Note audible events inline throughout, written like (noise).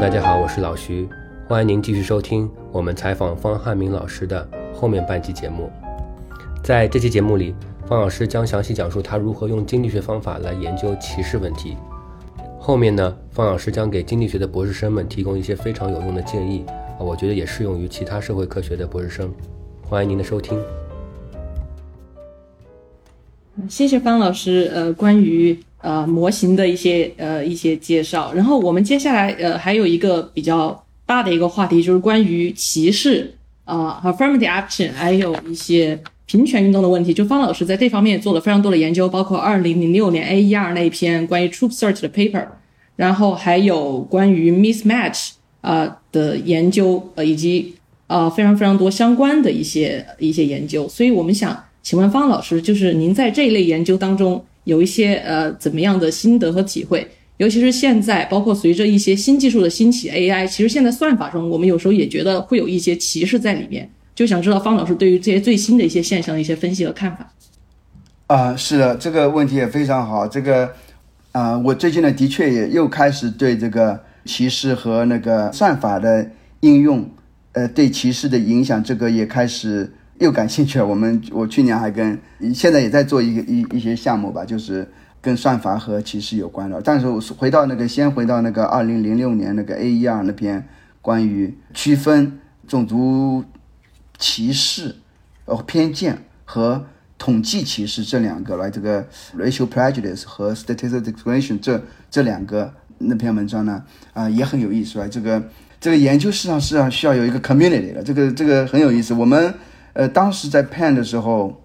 大家好，我是老徐，欢迎您继续收听我们采访方汉明老师的后面半期节目。在这期节目里，方老师将详细讲述他如何用经济学方法来研究歧视问题。后面呢，方老师将给经济学的博士生们提供一些非常有用的建议啊，我觉得也适用于其他社会科学的博士生。欢迎您的收听。谢谢方老师，呃，关于呃模型的一些呃一些介绍。然后我们接下来呃还有一个比较大的一个话题，就是关于歧视啊，affirmative action，还有一些平权运动的问题。就方老师在这方面也做了非常多的研究，包括二零零六年 AER 那一篇关于 Troop Search 的 paper，然后还有关于 mismatch 啊的研究，呃，以及呃非常非常多相关的一些一些研究。所以我们想。请问方老师，就是您在这一类研究当中有一些呃怎么样的心得和体会？尤其是现在，包括随着一些新技术的兴起，AI，其实现在算法中，我们有时候也觉得会有一些歧视在里面。就想知道方老师对于这些最新的一些现象的一些分析和看法。啊，是的，这个问题也非常好。这个啊，我最近呢，的确也又开始对这个歧视和那个算法的应用，呃，对歧视的影响，这个也开始。又感兴趣了。我们我去年还跟现在也在做一个一一些项目吧，就是跟算法和歧视有关的。但是回到那个，先回到那个二零零六年那个 AER 那篇关于区分种族歧视、呃偏见和统计歧视这两个来，这个 racial prejudice 和 statistical discrimination 这这两个那篇文章呢，啊也很有意思，啊这个这个研究实际上是要需要有一个 community 的，这个这个很有意思。我们呃，当时在 Pen 的时候，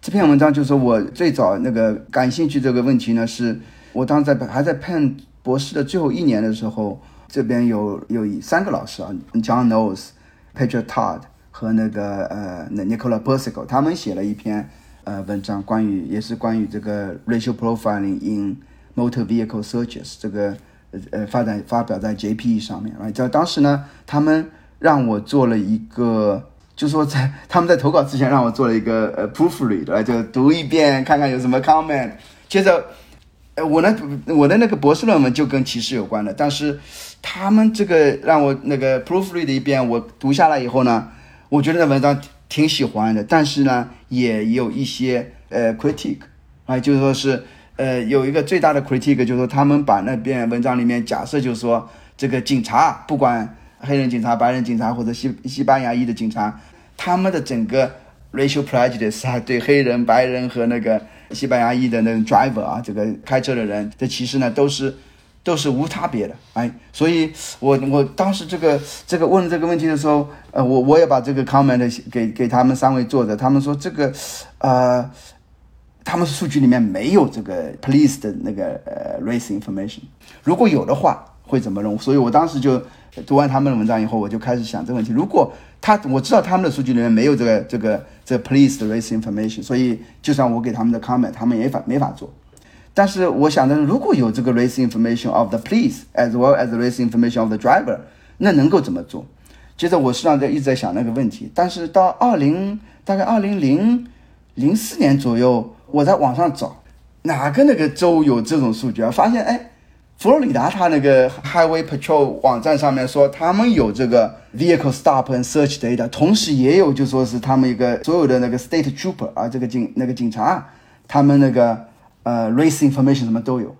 这篇文章就是我最早那个感兴趣这个问题呢，是我当时在还在 Pen 博士的最后一年的时候，这边有有三个老师啊，John Knowles、Peter Todd 和那个呃 Nicola Persico，他们写了一篇呃文章，关于也是关于这个 racial profiling in motor vehicle searches 这个呃发展发表在 JPE 上面啊，在当时呢，他们让我做了一个。就说在他们在投稿之前让我做了一个呃 proofread 就读一遍看看有什么 comment，接着，呃我呢我的那个博士论文就跟歧视有关的，但是他们这个让我那个 proofread 一遍我读下来以后呢，我觉得那文章挺喜欢的，但是呢也有一些呃 critique，啊就是说是呃有一个最大的 critique 就是说他们把那篇文章里面假设就是说这个警察不管。黑人警察、白人警察或者西西班牙裔的警察，他们的整个 racial prejudice 啊，对黑人、白人和那个西班牙裔的那种 driver 啊，这个开车的人的歧视呢，都是都是无差别的。哎，所以我我当时这个这个问这个问题的时候，呃，我我也把这个 comment 给给他们三位作者，他们说这个呃，他们数据里面没有这个 police 的那个呃 race information，如果有的话会怎么弄？所以我当时就。读完他们的文章以后，我就开始想这个问题：如果他我知道他们的数据里面没有这个这个这 police 的 race information，所以就算我给他们的 comment，他们也法没法做。但是我想的是，如果有这个 race information of the police as well as race information of the driver，那能够怎么做？接着我实际上在一直在想那个问题。但是到二零大概二零零零四年左右，我在网上找哪个那个州有这种数据啊？发现哎。佛罗里达，他那个 Highway Patrol 网站上面说，他们有这个 Vehicle Stop and Search Data，同时也有就说是他们一个所有的那个 State Trooper 啊，这个警那个警察，他们那个呃 Race Information 什么都有。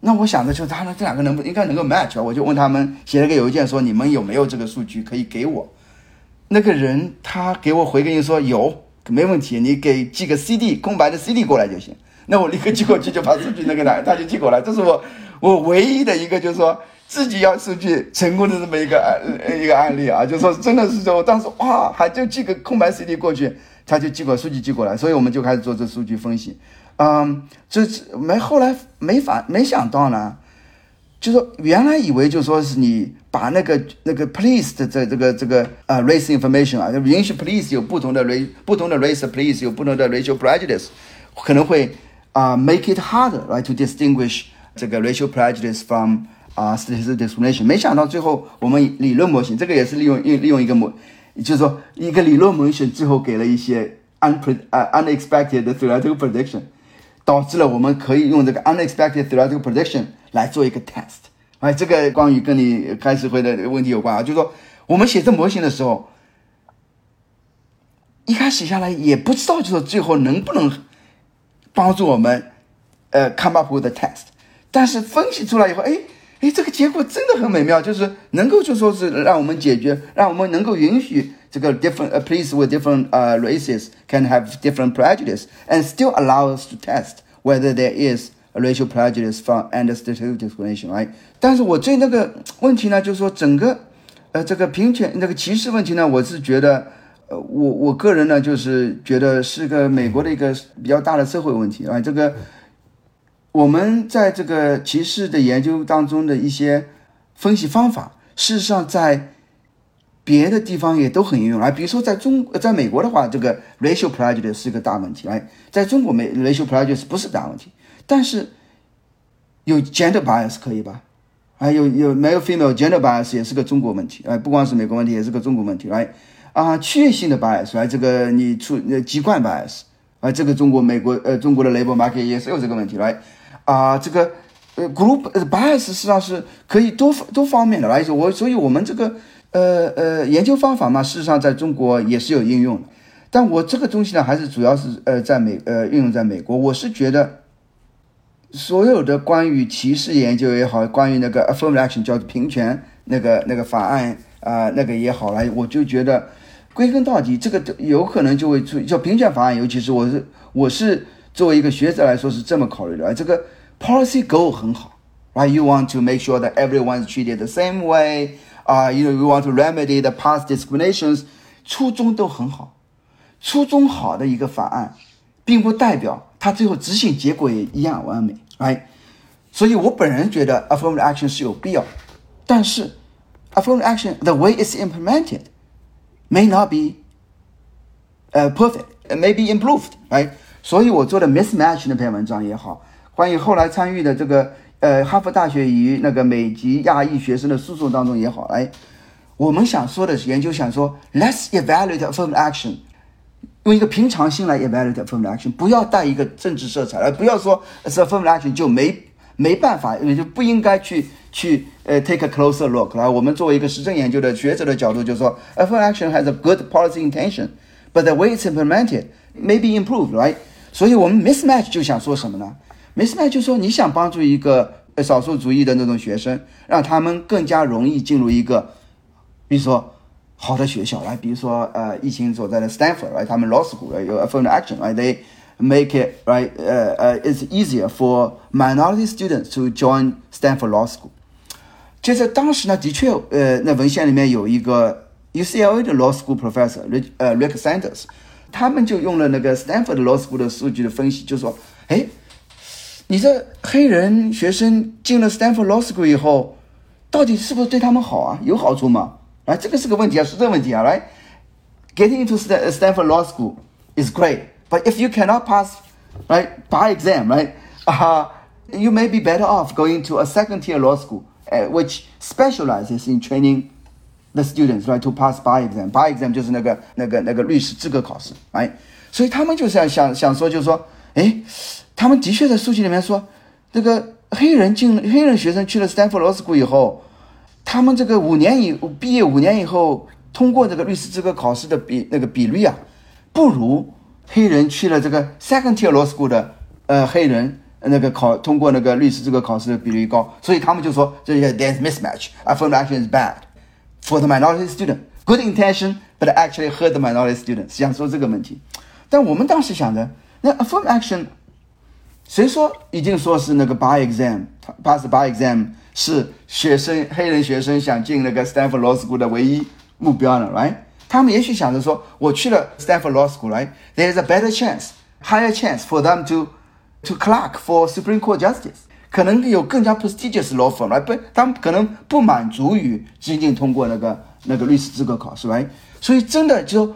那我想的就是他们这两个能不应该能够 match 啊？我就问他们写了个邮件说，你们有没有这个数据可以给我？那个人他给我回个音说有，没问题，你给寄个 CD 空白的 CD 过来就行。那我立刻寄过去，就把数据那个拿，他就寄过来。这是我。我唯一的一个就是说自己要数据成功的这么一个案一个案例啊，就是说真的是说，我当时哇，还就寄个空白 CD 过去，他就寄过数据寄过来，所以我们就开始做这数据分析。嗯，这没后来没法没想到呢，就说原来以为就说是你把那个那个 police 的这这个这个啊 race information 啊，就允许 police 有不同的 race 不同的 race police 有不同的 racial prejudice，可能会啊 make it harder right to distinguish。这个 racial prejudice from 啊 statistical discrimination，没想到最后我们理论模型，这个也是利用利利用一个模，就是说一个理论模型最后给了一些 unpre 啊 unexpected theoretical prediction，导致了我们可以用这个 unexpected theoretical prediction 来做一个 test，哎，这个关于跟你开始会的问题有关啊，就是说我们写这模型的时候，一开始下来也不知道，就是最后能不能帮助我们呃 come up with the test，但是分析出来以后，哎哎，这个结果真的很美妙，就是能够就说是让我们解决，让我们能够允许这个 different 呃 police with different 呃 races can have different prejudice and still allow us to test whether there is a racial prejudice from and statistical discrimination，right？但是我对那个问题呢，就是说整个呃这个平权那个歧视问题呢，我是觉得呃我我个人呢就是觉得是个美国的一个比较大的社会问题啊，这个我们在这个歧视的研究当中的一些分析方法，事实上在别的地方也都很应用啊。比如说在中在美国的话，这个 racial prejudice 是个大问题，哎，在中国美 racial prejudice 不是大问题，但是有 gender bias 可以吧？还有有没有 female gender bias 也是个中国问题，哎，不光是美国问题，也是个中国问题，来啊，区域性的 bias，来这个你出呃籍贯 bias，啊，这个中国美国呃中国的 labor market 也是有这个问题，来啊，这个呃 group bias 实际上是可以多多方面的来说，我所以我们这个呃呃研究方法嘛，事实上在中国也是有应用的，但我这个东西呢，还是主要是呃在美呃运用在美国，我是觉得。所有的关于歧视研究也好，关于那个 affirmative action 叫平权那个那个法案啊，那个也好来，我就觉得归根到底，这个有可能就会出叫平权法案，尤其是我是我是作为一个学者来说是这么考虑的，这个 policy goal 很好，right？You want to make sure that everyone is treated the same way 啊，you know you want to remedy the past discriminations，初衷都很好，初衷好的一个法案，并不代表。它最后执行结果也一样完美，right？所以我本人觉得 affirmative action 是有必要，但是 affirmative action the way it's implemented may not be 呃 perfect，may be improved，right？所以我做的 mismatch 那篇文章也好， 关于后来参与的这个呃哈佛大学与那个美籍亚裔学生的诉讼当中也好，哎，我们想说的是研究想说 let's evaluate affirmative action。用一个平常心来 evaluate affirmative action，不要带一个政治色彩，而不要说 affirmative action 就没没办法，也就不应该去去呃 take a closer look。来，我们作为一个实证研究的学者的角度，就是说 affirmative action has a good policy intention，but the way it's implemented may be improved，right？所以我们 mismatch 就想说什么呢没事呢就说你想帮助一个少数族裔的那种学生，让他们更加容易进入一个，比如说。好的学校来，比如说呃，疫情所在的 Stanford，来他们 law school 有 affirmative action，right，they make it right，呃呃，it's easier for minority students to join Stanford law school。接着当时呢，的确，呃，那文献里面有一个 UCLA 的 law school professor，呃，Rick Sanders，他们就用了那个 Stanford law school 的数据的分析，就说，哎，你这黑人学生进了 Stanford law school 以后，到底是不是对他们好啊？有好处吗？啊，这个是个问题啊，是这个问题啊，right? Getting into Stanford Law School is great, but if you cannot pass, right, bar exam, right, uh, you may be better off going to a second tier law school, uh, which specializes in training the students, right, to pass bar exam. Bar exam 就是那个那个那个律师资格考试，right? 所以他们就是想想说，就是说，哎， 他们的确在数据里面说，这个黑人进黑人学生去了 Stanford Law School 以后。他们这个五年以毕业五年以后通过这个律师资格考试的比那个比率啊，不如黑人去了这个 second tier law school 的呃黑人那个考通过那个律师资格考试的比率高，所以他们就说这些 there's mismatch. Affirmative action is bad for the minority student. Good intention, but actually hurt the minority student. 想说这个问题，但我们当时想着，那 affirmative action，谁说已经说是那个 bar exam pass bar exam？是学生黑人学生想进那个 Stanford Law School 的唯一目标了，right？他们也许想着说，我去了 Stanford Law School，right？There is a better chance, higher chance for them to to clerk for Supreme Court justice，可能有更加 prestigious law firm，right？不，他们可能不满足于仅仅通过那个那个律师资格考试，right？所以真的就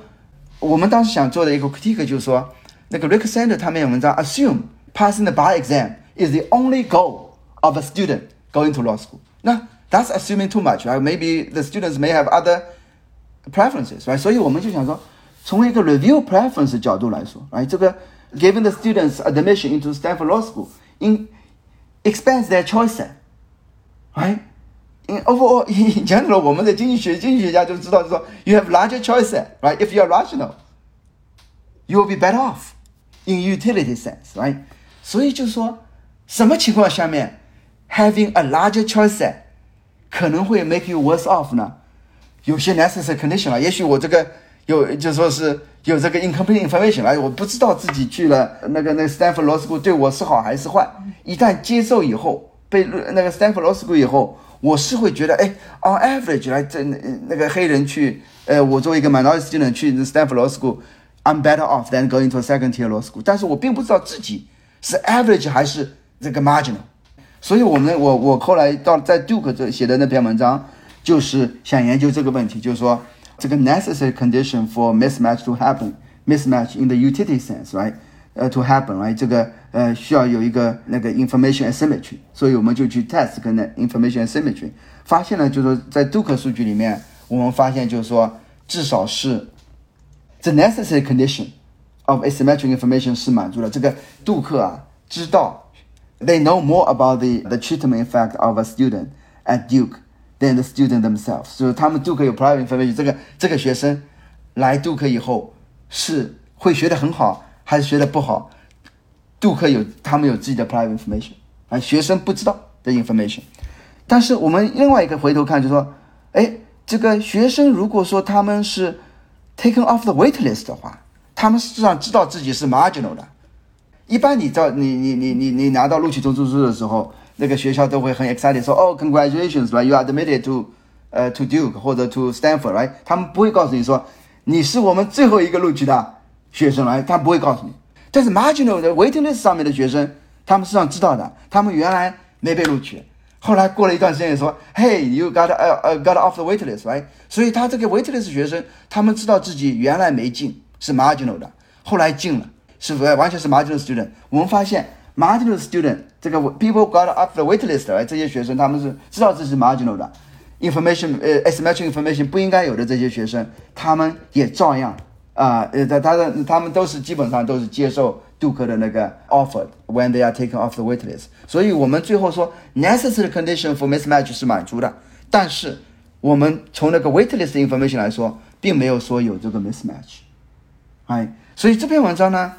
我们当时想做的一个 critique 就是说，那个 Rick Sander 他们有文章 assume passing the bar exam is the only goal of a student。going to law school. Now, that's assuming too much, right? Maybe the students may have other preferences, right? 所以我们就想说，从一个 review preference 角度来说，right？这个 giving the students admission into Stanford Law School in expands their choice set, right? in overall (laughs) in general，我们的经济学经济学家就知道，就说 you have larger choices, right? If you are rational, you will be better off in utility sense, right? 所以就说什么情况下面 having a larger choice 可能会 make you worse off 呢？有些 necessary condition 了，也许我这个有就说是有这个 incomplete information 来，我不知道自己去了那个那个 Stanford Law School 对我是好还是坏。一旦接受以后，被那个 Stanford Law School 以后，我是会觉得，哎，on average 来这那个黑人去，呃，我作为一个 minority student 去 Stanford Law School，I'm better off than going to a second tier law school。但是我并不知道自己是 average 还是这个 marginal。所以我们我我后来到在 Duke 这写的那篇文章，就是想研究这个问题，就是说这个 necessary condition for mismatch to happen，mismatch in the utility sense，right？呃，to happen，right？这个呃需要有一个那个 information asymmetry，所以我们就去 test 跟那 information asymmetry，发现了就是说在 Duke 数据里面，我们发现就是说至少是 the necessary condition of asymmetric information 是满足了。这个杜克啊知道。they know more about the, the treatment effect of a student at Duke than the student themselves。就是他们杜克有 private information，这个这个学生来 Duke 以后是会学得很好，还是学得不好杜克有他们有自己的 private information，啊，学生不知道的 information。但是我们另外一个回头看，就说，哎，这个学生如果说他们是 taken off the wait list 的话，他们实际上知道自己是 marginal 的。一般你到你你你你你拿到录取通知书的时候，那个学校都会很 excited 说哦，congratulations，right，you are admitted to，呃，to Duke 或者 to Stanford，right，他们不会告诉你说你是我们最后一个录取的学生来，他不会告诉你。但是 marginal 的 waiting list 上面的学生，他们实际上知道的，他们原来没被录取，后来过了一段时间说，Hey，you got 呃呃 got off the waiting list，right，所以他这个 waiting list 学生，他们知道自己原来没进是 marginal 的，后来进了。是不是完全是 marginal student？我们发现 marginal student 这个 people got off the wait list，哎，这些学生他们是知道自己是 marginal 的，information 呃 asymmetric information 不应该有的这些学生，他们也照样啊呃他他的他们都是基本上都是接受杜克的那个 offer when they are taken off the wait list。所以我们最后说 necessary condition for mismatch 是满足的，但是我们从那个 wait list information 来说，并没有说有这个 mismatch，哎，所以这篇文章呢。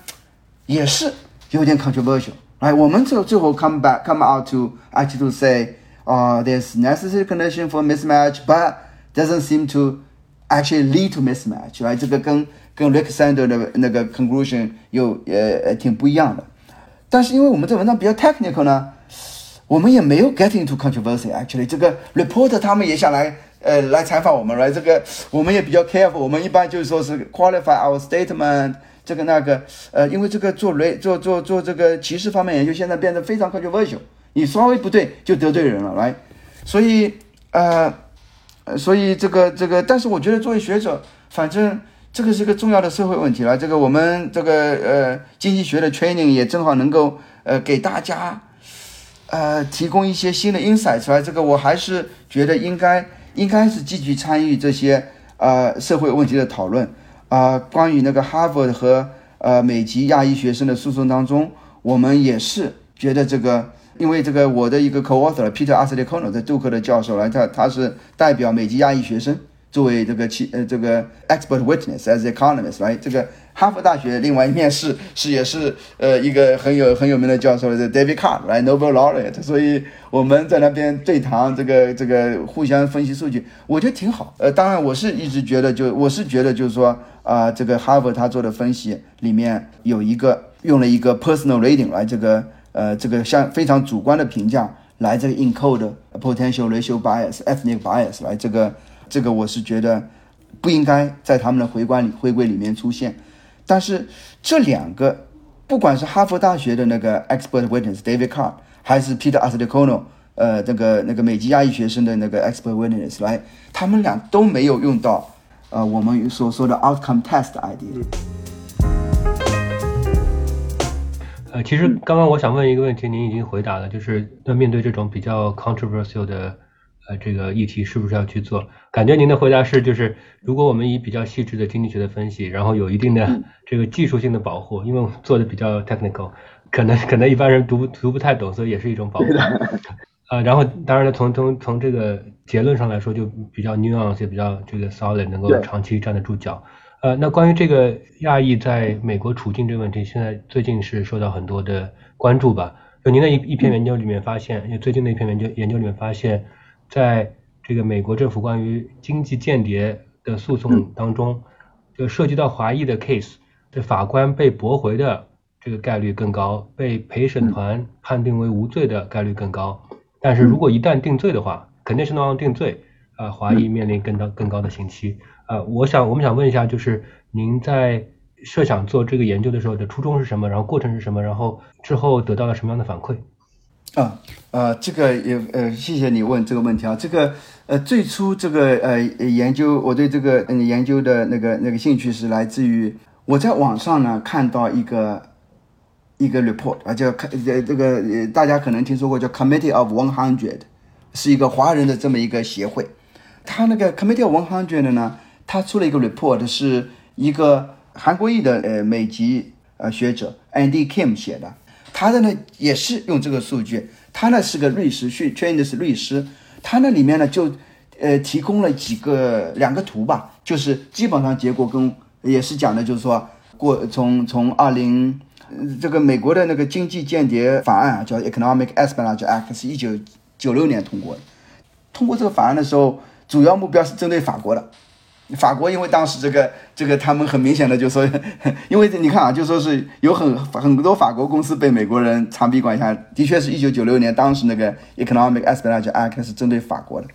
也是有点 controversial，哎，我们最最后 come back come out to actually to say，啊、，there's necessary condition for mismatch，but doesn't seem to actually lead to mismatch，哎，这个跟跟 Rick Sander 的那个 conclusion 又呃呃挺不一样的。但是因为我们这文章比较 technical 呢，我们也没有 get into controversy。Actually，这个 reporter 他们也想来呃来采访我们来，这个我们也比较 careful，我们一般就是说是 qualify our statement。这个那个，呃，因为这个做雷做做做这个歧视方面研究，现在变得非常 controversial，你稍微不对就得罪人了，来，所以呃，所以这个这个，但是我觉得作为学者，反正这个是个重要的社会问题了。这个我们这个呃经济学的 training 也正好能够呃给大家呃提供一些新的 insight 出来。这个我还是觉得应该应该是积极参与这些呃社会问题的讨论。啊，关于那个哈佛和呃美籍亚裔学生的诉讼当中，我们也是觉得这个，因为这个我的一个 co-author Peter a s l i c o n o 在杜克的教授来，他他是代表美籍亚裔学生作为这个其呃这个 expert witness as economist 来这个。哈佛大学另外一面是是也是呃一个很有很有名的教授的 David Card 来 Nobel laureate，所以我们在那边对谈，这个这个互相分析数据，我觉得挺好。呃，当然我是一直觉得就我是觉得就是说啊，这个哈佛他做的分析里面有一个用了一个 personal rating 来这个呃这个像非常主观的评价来这个 encode potential racial bias ethnic bias 来这个这个我是觉得不应该在他们的回关里回归里面出现。但是这两个，不管是哈佛大学的那个 expert witness David Carr，还是 Peter a s t i c o n o 呃，那个那个美籍亚裔学生的那个 expert witness 来，他们俩都没有用到，呃，我们所说的 outcome test idea。呃，其实刚刚我想问一个问题，您已经回答了，就是那面对这种比较 controversial 的。呃，这个议题是不是要去做？感觉您的回答是，就是如果我们以比较细致的经济学的分析，然后有一定的这个技术性的保护，因为我们做的比较 technical，可能可能一般人读读不太懂，所以也是一种保护。(laughs) 呃，然后当然了，从从从这个结论上来说，就比较 nuance，也比较这个 solid，能够长期站得住脚。呃，那关于这个亚裔在美国处境这个问题，现在最近是受到很多的关注吧？就您的一一篇研究里面发现，就最近的一篇研究研究里面发现，在这个美国政府关于经济间谍的诉讼当中，就涉及到华裔的 case，这法官被驳回的这个概率更高，被陪审团判定为无罪的概率更高。但是如果一旦定罪的话，肯定是能定罪，啊、华裔面临更高更高的刑期。啊，我想我们想问一下，就是您在设想做这个研究的时候的初衷是什么？然后过程是什么？然后之后得到了什么样的反馈？啊，呃，这个也呃，谢谢你问这个问题啊。这个呃，最初这个呃研究，我对这个嗯研究的那个那个兴趣是来自于我在网上呢看到一个一个 report 啊，叫呃这个呃大家可能听说过叫 Committee of One Hundred，是一个华人的这么一个协会。他那个 Committee of One Hundred 呢，他出了一个 report，是一个韩国裔的呃美籍呃学者 Andy Kim 写的。他的呢也是用这个数据，他呢是个律师，去 train 的是律师，他那里面呢就呃提供了几个两个图吧，就是基本上结果跟也是讲的，就是说过从从二零这个美国的那个经济间谍法案啊，叫 Economic Espionage Act，是一九九六年通过的。通过这个法案的时候，主要目标是针对法国的。法国因为当时这个这个他们很明显的就说，(laughs) 因为你看啊，就说是有很很多法国公司被美国人长臂管辖，的确是一九九六年当时那个 Economic Espionage Act 是针对法国的，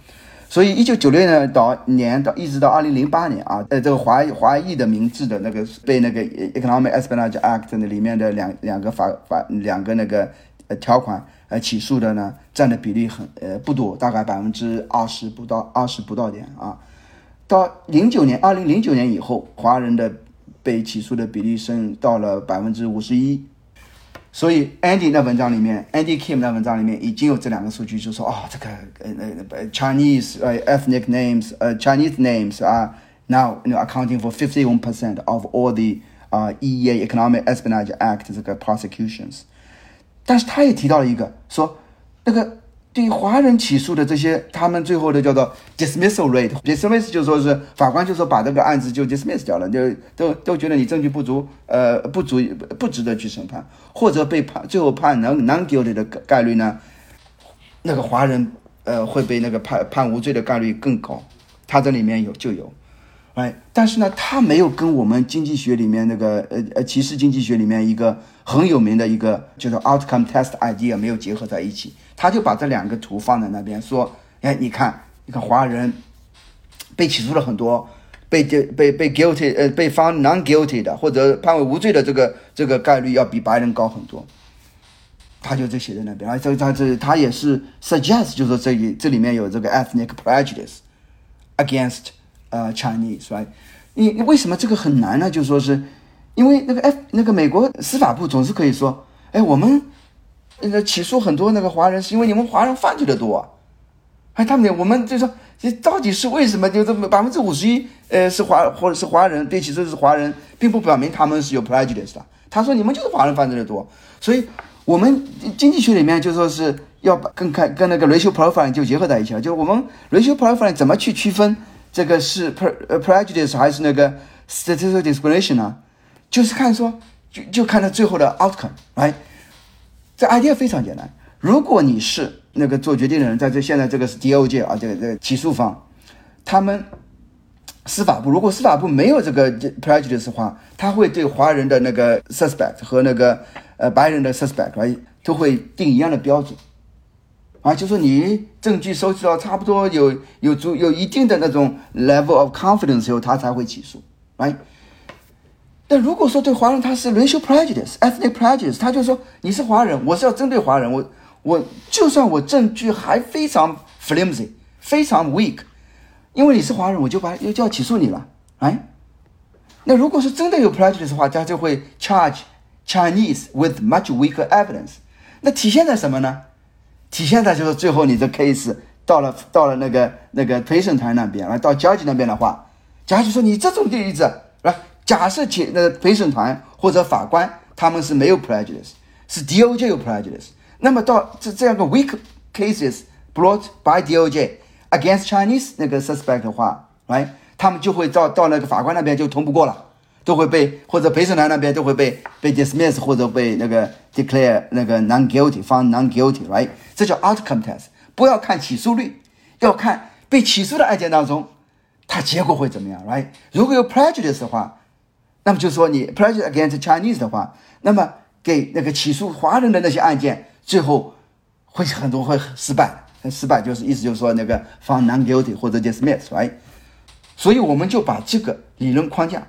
所以一九九六年到年到一直到二零零八年啊，呃，这个华华裔的名字的那个被那个 Economic Espionage Act 那里面的两两个法法两个那个呃条款呃起诉的呢，占的比例很呃不多，大概百分之二十不到二十不到点啊。到零九年，二零零九年以后，华人的被起诉的比例升到了百分之五十一。所以 Andy 那文章里面，Andy Kim 那文章里面已经有这两个数据，就说哦，这个呃呃 Chinese 呃 ethnic names 呃 Chinese names 啊 now you know accounting for fifty one percent of all the 啊、EEA Economic Espionage Act 这个 prosecutions。但是他也提到了一个，说那个对于华人起诉的这些，他们最后的叫做 dismissal rate，dismiss 就说是法官就说把这个案子就 dismiss 掉了，就都都觉得你证据不足，呃，不足不值得去审判，或者被判最后判 non non guilty 的概率呢，那个华人呃会被那个判判无罪的概率更高，他这里面有就有。哎，但是呢，他没有跟我们经济学里面那个呃呃歧视经济学里面一个很有名的一个就是 outcome test idea 没有结合在一起，他就把这两个图放在那边说，哎，你看，你看华人被起诉了很多，被被被 guilty 呃被 found non guilty 的或者判为无罪的这个这个概率要比白人高很多，他就这写在那边，而这他这他也是 suggest 就是说这里这里面有这个 ethnic prejudice against 呃 Chinese，right？你你为什么这个很难呢？就说是因为那个 F 那个美国司法部总是可以说，哎，我们呃起诉很多那个华人是因为你们华人犯罪的多、啊，哎，他们我们就说这到底是为什么？就这么百分之五十一呃是华或者是华人被起诉是华人，并不表明他们是有 prejudice 的。他说你们就是华人犯罪的多，所以我们经济学里面就说是要把跟看跟那个 racial profiling 就结合在一起了，就我们 racial profiling 怎么去区分？这个是 pre 呃 prejudice 还是那个 statistical discrimination 呢？就是看说，就就看到最后的 outcome，来，这 idea 非常简单。如果你是那个做决定的人，在这现在这个是 DOJ 啊，这个这个起诉方，他们司法部如果司法部没有这个 prejudice 的话，他会对华人的那个 suspect 和那个呃白人的 suspect 来都会定一样的标准。啊，就说你证据收集到差不多有有足有一定的那种 level of confidence 以后，他才会起诉，right？但如果说对华人他是 racial prejudice、ethnic prejudice，他就说你是华人，我是要针对华人，我我就算我证据还非常 flimsy、非常 weak，因为你是华人，我就把就要起诉你了，哎？那如果是真的有 prejudice 的话，他就会 charge Chinese with much weaker evidence。那体现在什么呢？体现在就是最后你的 case 到了到了那个那个陪审团那边，来到 judge 那边的话，judge 说你这种例子，来假设且那陪审团或者法官他们是没有 prejudice，是 DOJ 有 prejudice，那么到这这样个 weak cases brought by DOJ against Chinese 那个 suspect 的话，来，他们就会到到那个法官那边就通不过了，都会被或者陪审团那边都会被被 dismiss 或者被那个 declare 那个 non guilty found non guilty，right？这叫 outcome test。不要看起诉率，要看被起诉的案件当中，它结果会怎么样，right？如果有 prejudice 的话，那么就说你 prejudice against Chinese 的话，那么给那个起诉华人的那些案件，最后会很多会失败。失败就是意思就是说那个 found non guilty 或者 dismiss，right？所以我们就把这个理论框架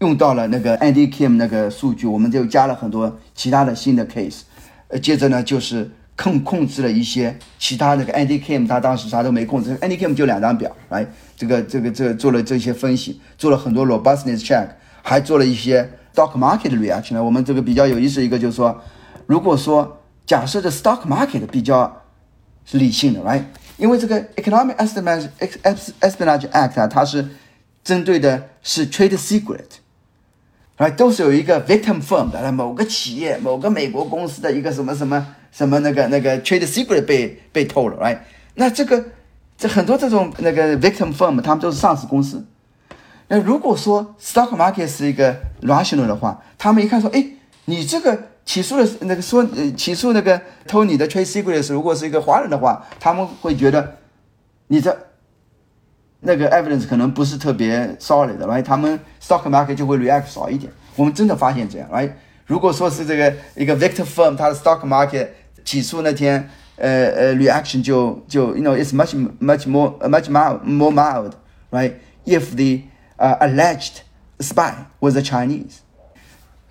用到了那个 Andy Kim 那个数据，我们就加了很多其他的新的 case。呃，接着呢就是控控制了一些其他那个 Andy Kim 他当时啥都没控制，Andy Kim 就两张表，来这个这个这个做了这些分析，做了很多 robustness check，还做了一些 stock market 的 reaction 呢。我们这个比较有意思一个就是说，如果说假设的 stock market 比较是理性的，right？因为这个 Economic Espionage Espionage Act 啊，它是针对的是 trade secret，right？都是有一个 victim firm 的，那某个企业、某个美国公司的一个什么什么什么那个那个 trade secret 被被透了，right？那这个这很多这种那个 victim firm，他们都是上市公司。那如果说 stock market 是一个 rational 的话，他们一看说，哎，你这个。起诉的那个说，呃，起诉那个偷你的 trade secrets，如果是一个华人的话，他们会觉得你这那个 evidence 可能不是特别 solid 的，right？他们 stock market 就会 react 少一点。我们真的发现这样，right？如果说是这个一个 victor firm，它的 stock market 起诉那天，呃呃，reaction 就就 you know it's much much more much mild more mild，right？If the uh, alleged spy was a Chinese。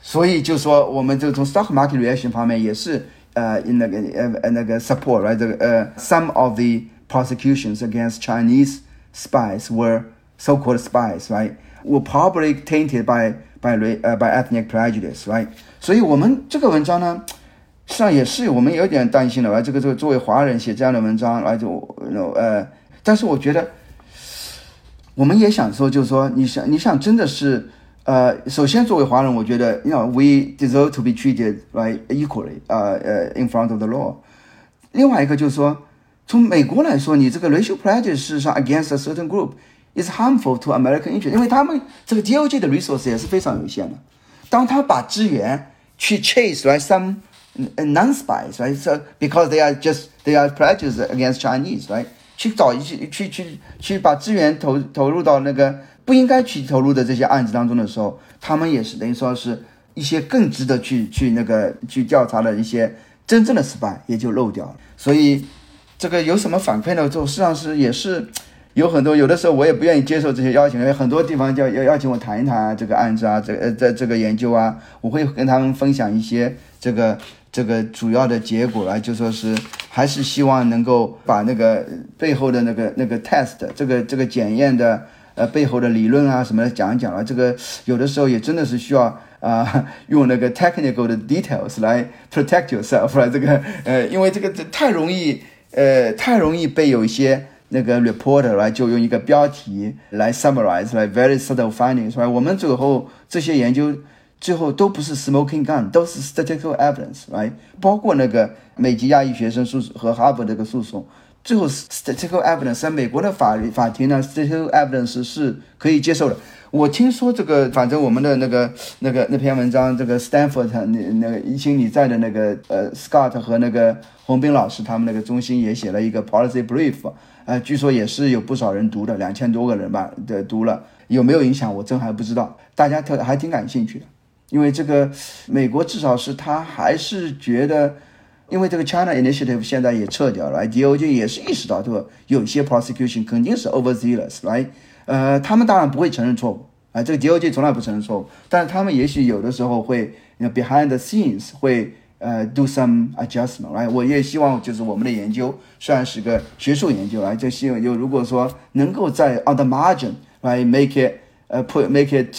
所以就说，我们就从 stock market reaction 方面也是呃，那个呃呃那个 support，right？这个呃，some of the prosecutions against Chinese spies were so-called spies，right? Were probably tainted by by 呃 by ethnic prejudice，right？所以我们这个文章呢，实际上也是我们有点担心的，来这个这个作为华人写这样的文章，来就呃，但是我觉得 我们也想说，就是说，你想你想真的是。呃，首先作为华人，我觉得，you know，we deserve to be treated right equally，呃呃，in front of the law。另外一个就是说，从美国来说，你这个 racial prejudice 事实上 against a certain group is harmful to American interest，因为他们这个 DOJ 的 resource 也是非常有限的。当他把资源去 chase right some non-spies right so because they are just they are prejudiced against Chinese right 去找一些去去去把资源投投入到那个。不应该去投入的这些案子当中的时候，他们也是等于说是一些更值得去去那个去调查的一些真正的失败也就漏掉了。所以这个有什么反馈呢？就实际上是也是有很多，有的时候我也不愿意接受这些邀请，因为很多地方叫要邀请我谈一谈这个案子啊，这呃这这个研究啊，我会跟他们分享一些这个这个主要的结果啊，就说是还是希望能够把那个背后的那个那个 test 这个这个检验的。呃，背后的理论啊什么的讲一讲了，这个有的时候也真的是需要啊，用那个 technical 的 details 来 protect yourself 来这个呃，因为这个这太容易呃，太容易被有一些那个 reporter 来就用一个标题来 summarize 来 very subtle findings 是吧？我们最后这些研究最后都不是 smoking gun，都是 statistical evidence，right？包括那个美籍亚裔学生诉和哈佛这个诉讼。最后，statistical evidence 在美国的法律法庭呢，statistical evidence 是可以接受的。我听说这个，反正我们的那个那个那篇文章，这个 Stanford 那那个一心你在的那个呃 Scott 和那个洪斌老师他们那个中心也写了一个 policy brief，呃，据说也是有不少人读的，两千多个人吧的读了，有没有影响我真还不知道。大家特还挺感兴趣的，因为这个美国至少是他还是觉得。因为这个 China Initiative 现在也撤掉了，DOJ 也是意识到这个有些 prosecution 肯定是 overzealous，right？呃，他们当然不会承认错误啊，这个 DOJ 从来不承认错误，但是他们也许有的时候会 behind the scenes 会呃 do some adjustment，right？我也希望就是我们的研究虽然是个学术研究，来就希望就如果说能够在 on the margin，right？make it 呃 put make it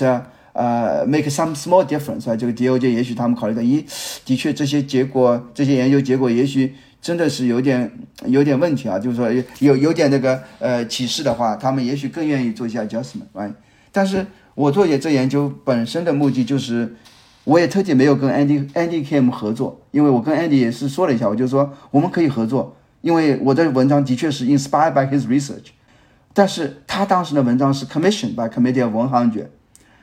呃，make some small difference 啊，这个 DOJ 也许他们考虑到，咦，的确这些结果，这些研究结果也许真的是有点有点问题啊，就是说有有点那个呃启示的话，他们也许更愿意做一下 adjustment，right？但是我做这研究本身的目的就是，我也特地没有跟 Andy Andy Kim 合作，因为我跟 Andy 也是说了一下，我就说我们可以合作，因为我的文章的确是 inspired by his research，但是他当时的文章是 commissioned by Committee of One Hundred，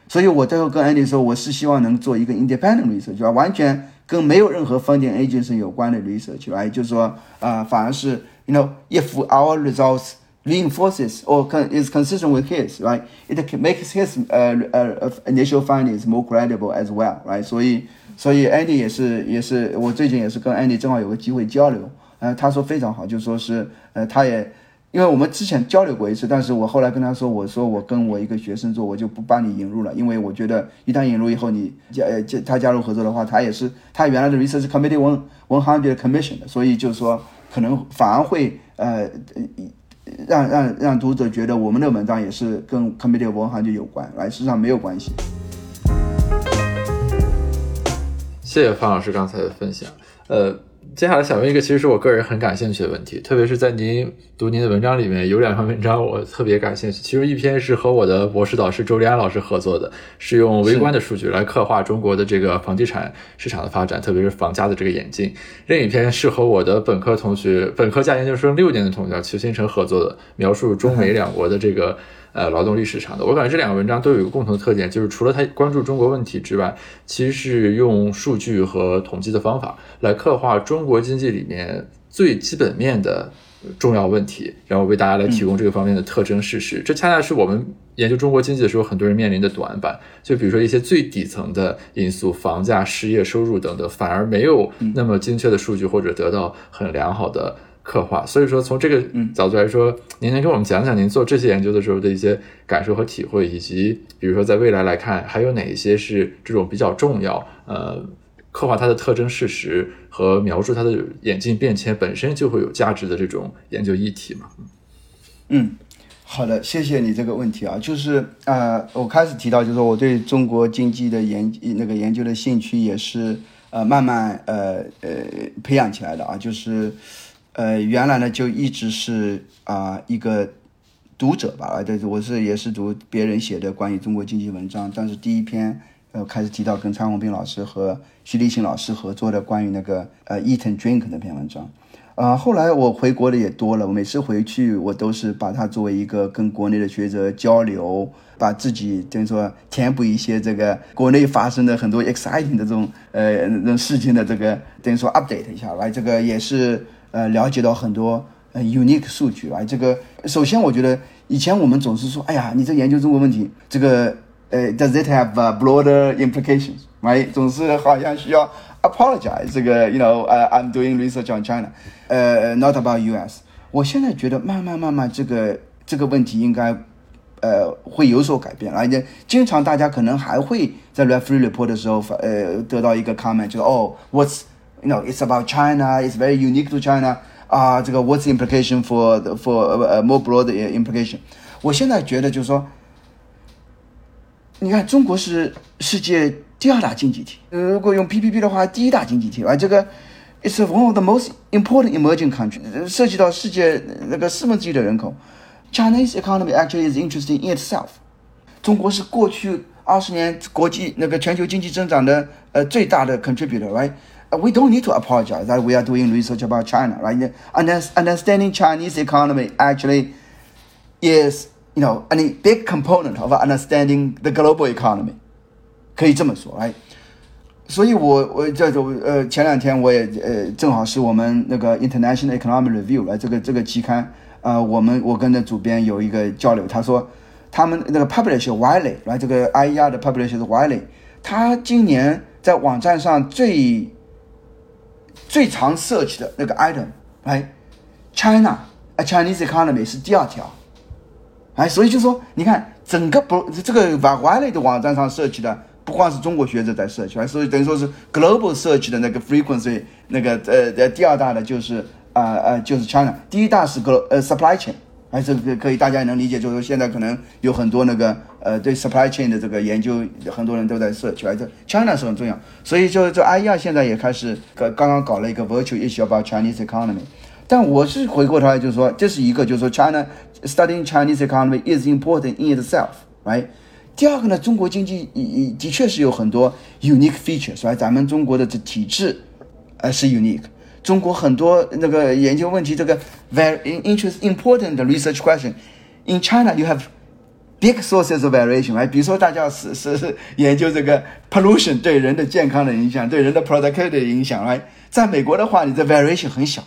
所以我最后跟 Andy 说，我是希望能做一个 independent research，啊，完全跟没有任何 funding agency 有关的 research，来就是说啊、反而是 you know if our results reinforces or con- is consistent with his, right? It can- makes his uh, uh, initial findings more credible as well, right? 所以，所以 Andy 也是也是我最近也是跟 Andy 正好有个机会交流，呃，他说非常好，就说是呃，他也因为我们之前交流过一次，但是我后来跟他说，我说我跟我一个学生做，我就不帮你引入了，因为我觉得一旦引入以后，你加呃加他加入合作的话，他也是他原来的 research committee one one hundred commission 的，所以就是说可能反而会呃让让让读者觉得我们的文章也是跟 committee of one hundred 有关，来实际上没有关系。谢谢方老师刚才的分享。呃，接下来想问一个，其实是我个人很感兴趣的问题，特别是在您读您的文章里面，有两篇文章我特别感兴趣。其中一篇是和我的博士导师周立安老师合作的，是用微观的数据来刻画中国的这个房地产市场的发展，特别是房价的这个演进。另一篇是和我的本科同学、本科加研究生六年的同学邱新成合作的，描述中美两国的这个。呃，劳动力市场的，我感觉这两个文章都有一个共同的特点，就是除了他关注中国问题之外，其实是用数据和统计的方法来刻画中国经济里面最基本面的重要问题，然后为大家来提供这个方面的特征事实。这恰恰是我们研究中国经济的时候，很多人面临的短板。就比如说一些最底层的因素，房价、失业、收入等等，反而没有那么精确的数据或者得到很良好的。刻画，所以说从这个角度来说，您能给我们讲讲您做这些研究的时候的一些感受和体会，以及比如说在未来来看，还有哪一些是这种比较重要，呃，刻画它的特征事实和描述它的演进变迁本身就会有价值的这种研究议题嘛？嗯，好的，谢谢你这个问题啊，就是呃，我开始提到，就是说我对中国经济的研那个研究的兴趣也是呃慢慢呃呃培养起来的啊，就是呃原来呢就一直是啊、一个读者吧，啊，对，我是也是读别人写的关于中国经济文章，但是第一篇呃开始提到跟蔡宏斌老师和徐立新老师合作的关于那个呃 Eat and Drink 那篇文章。啊、后来我回国的也多了，我每次回去我都是把它作为一个跟国内的学者交流，把自己等于说填补一些这个国内发生的很多 exciting 的这种呃那事情的这个等于说 update 一下来，这个也是呃了解到很多呃 unique 数据啊。这个首先我觉得以前我们总是说，哎呀，你这研究中国问题，这个呃 does it have、uh, broader implications？right？总是好像需要 apologize 这个 you know，I'm doing research on China，呃、not about US。我现在觉得慢慢慢慢这个这个问题应该呃会有所改变，而且经常大家可能还会在 referee report 的时候呃得到一个 comment，就是哦，what's you know it's about China，it's very unique to China 啊，这个 what's the implication for for 呃 more broad implication？我现在觉得就是说。你看，中国是世界第二大经济体，呃如果用 PPP 的话，第一大经济体啊，这个 it's one of the most important emerging country，呃涉及到世界那个四分之一的人口。Chinese economy actually is interesting in itself。中国是过去二十年国际那个全球经济增长的呃最大的 contributor，right？Uh, we don't need to apologize that we are doing research about China, right? Unders- Understanding Chinese economy actually is, you know, a big component of understanding the global economy. 可以这么说，哎，所以我我这种呃前两天我也呃正好是我们那个 International Economic Review 来这个这个期刊，呃我们我跟那主编有一个交流，他说他们那个 publisher Wiley 来这个 IER 的 publisher 是 Wiley，他今年在网站上最 最常 search 的那个 item，哎 China a Chinese economy 是第二条。哎，所以就说，你看整个不这个把 Wiley 的网站上 search 的，不光是中国学者在 search，哎所以等于说是 global search 的那个 frequency 那个呃呃第二大的就是啊呃呃就是 China，第一大是 glo 呃 supply chain，哎这个可以大家也能理解，就是说现在可能有很多那个呃对 supply chain 的这个研究，很多人都在 search，哎这 China 是很重要，所以就就 IER 现在也开始刚刚刚搞了一个 virtual issue about Chinese economy。但我是回过头来就是说，这是一个就是说 China studying Chinese economy is important in itself，right？第二个呢，中国经济的确是有很多 unique features。所以咱们中国的这体制呃是 unique，中国很多那个研究问题，这个 very interest important research question in China you have big sources of variation，哎，比如说大家是是是研究这个 pollution 对人的健康的影响，对人的 productivity 的影响，哎，在美国的话，你的 variation 很小。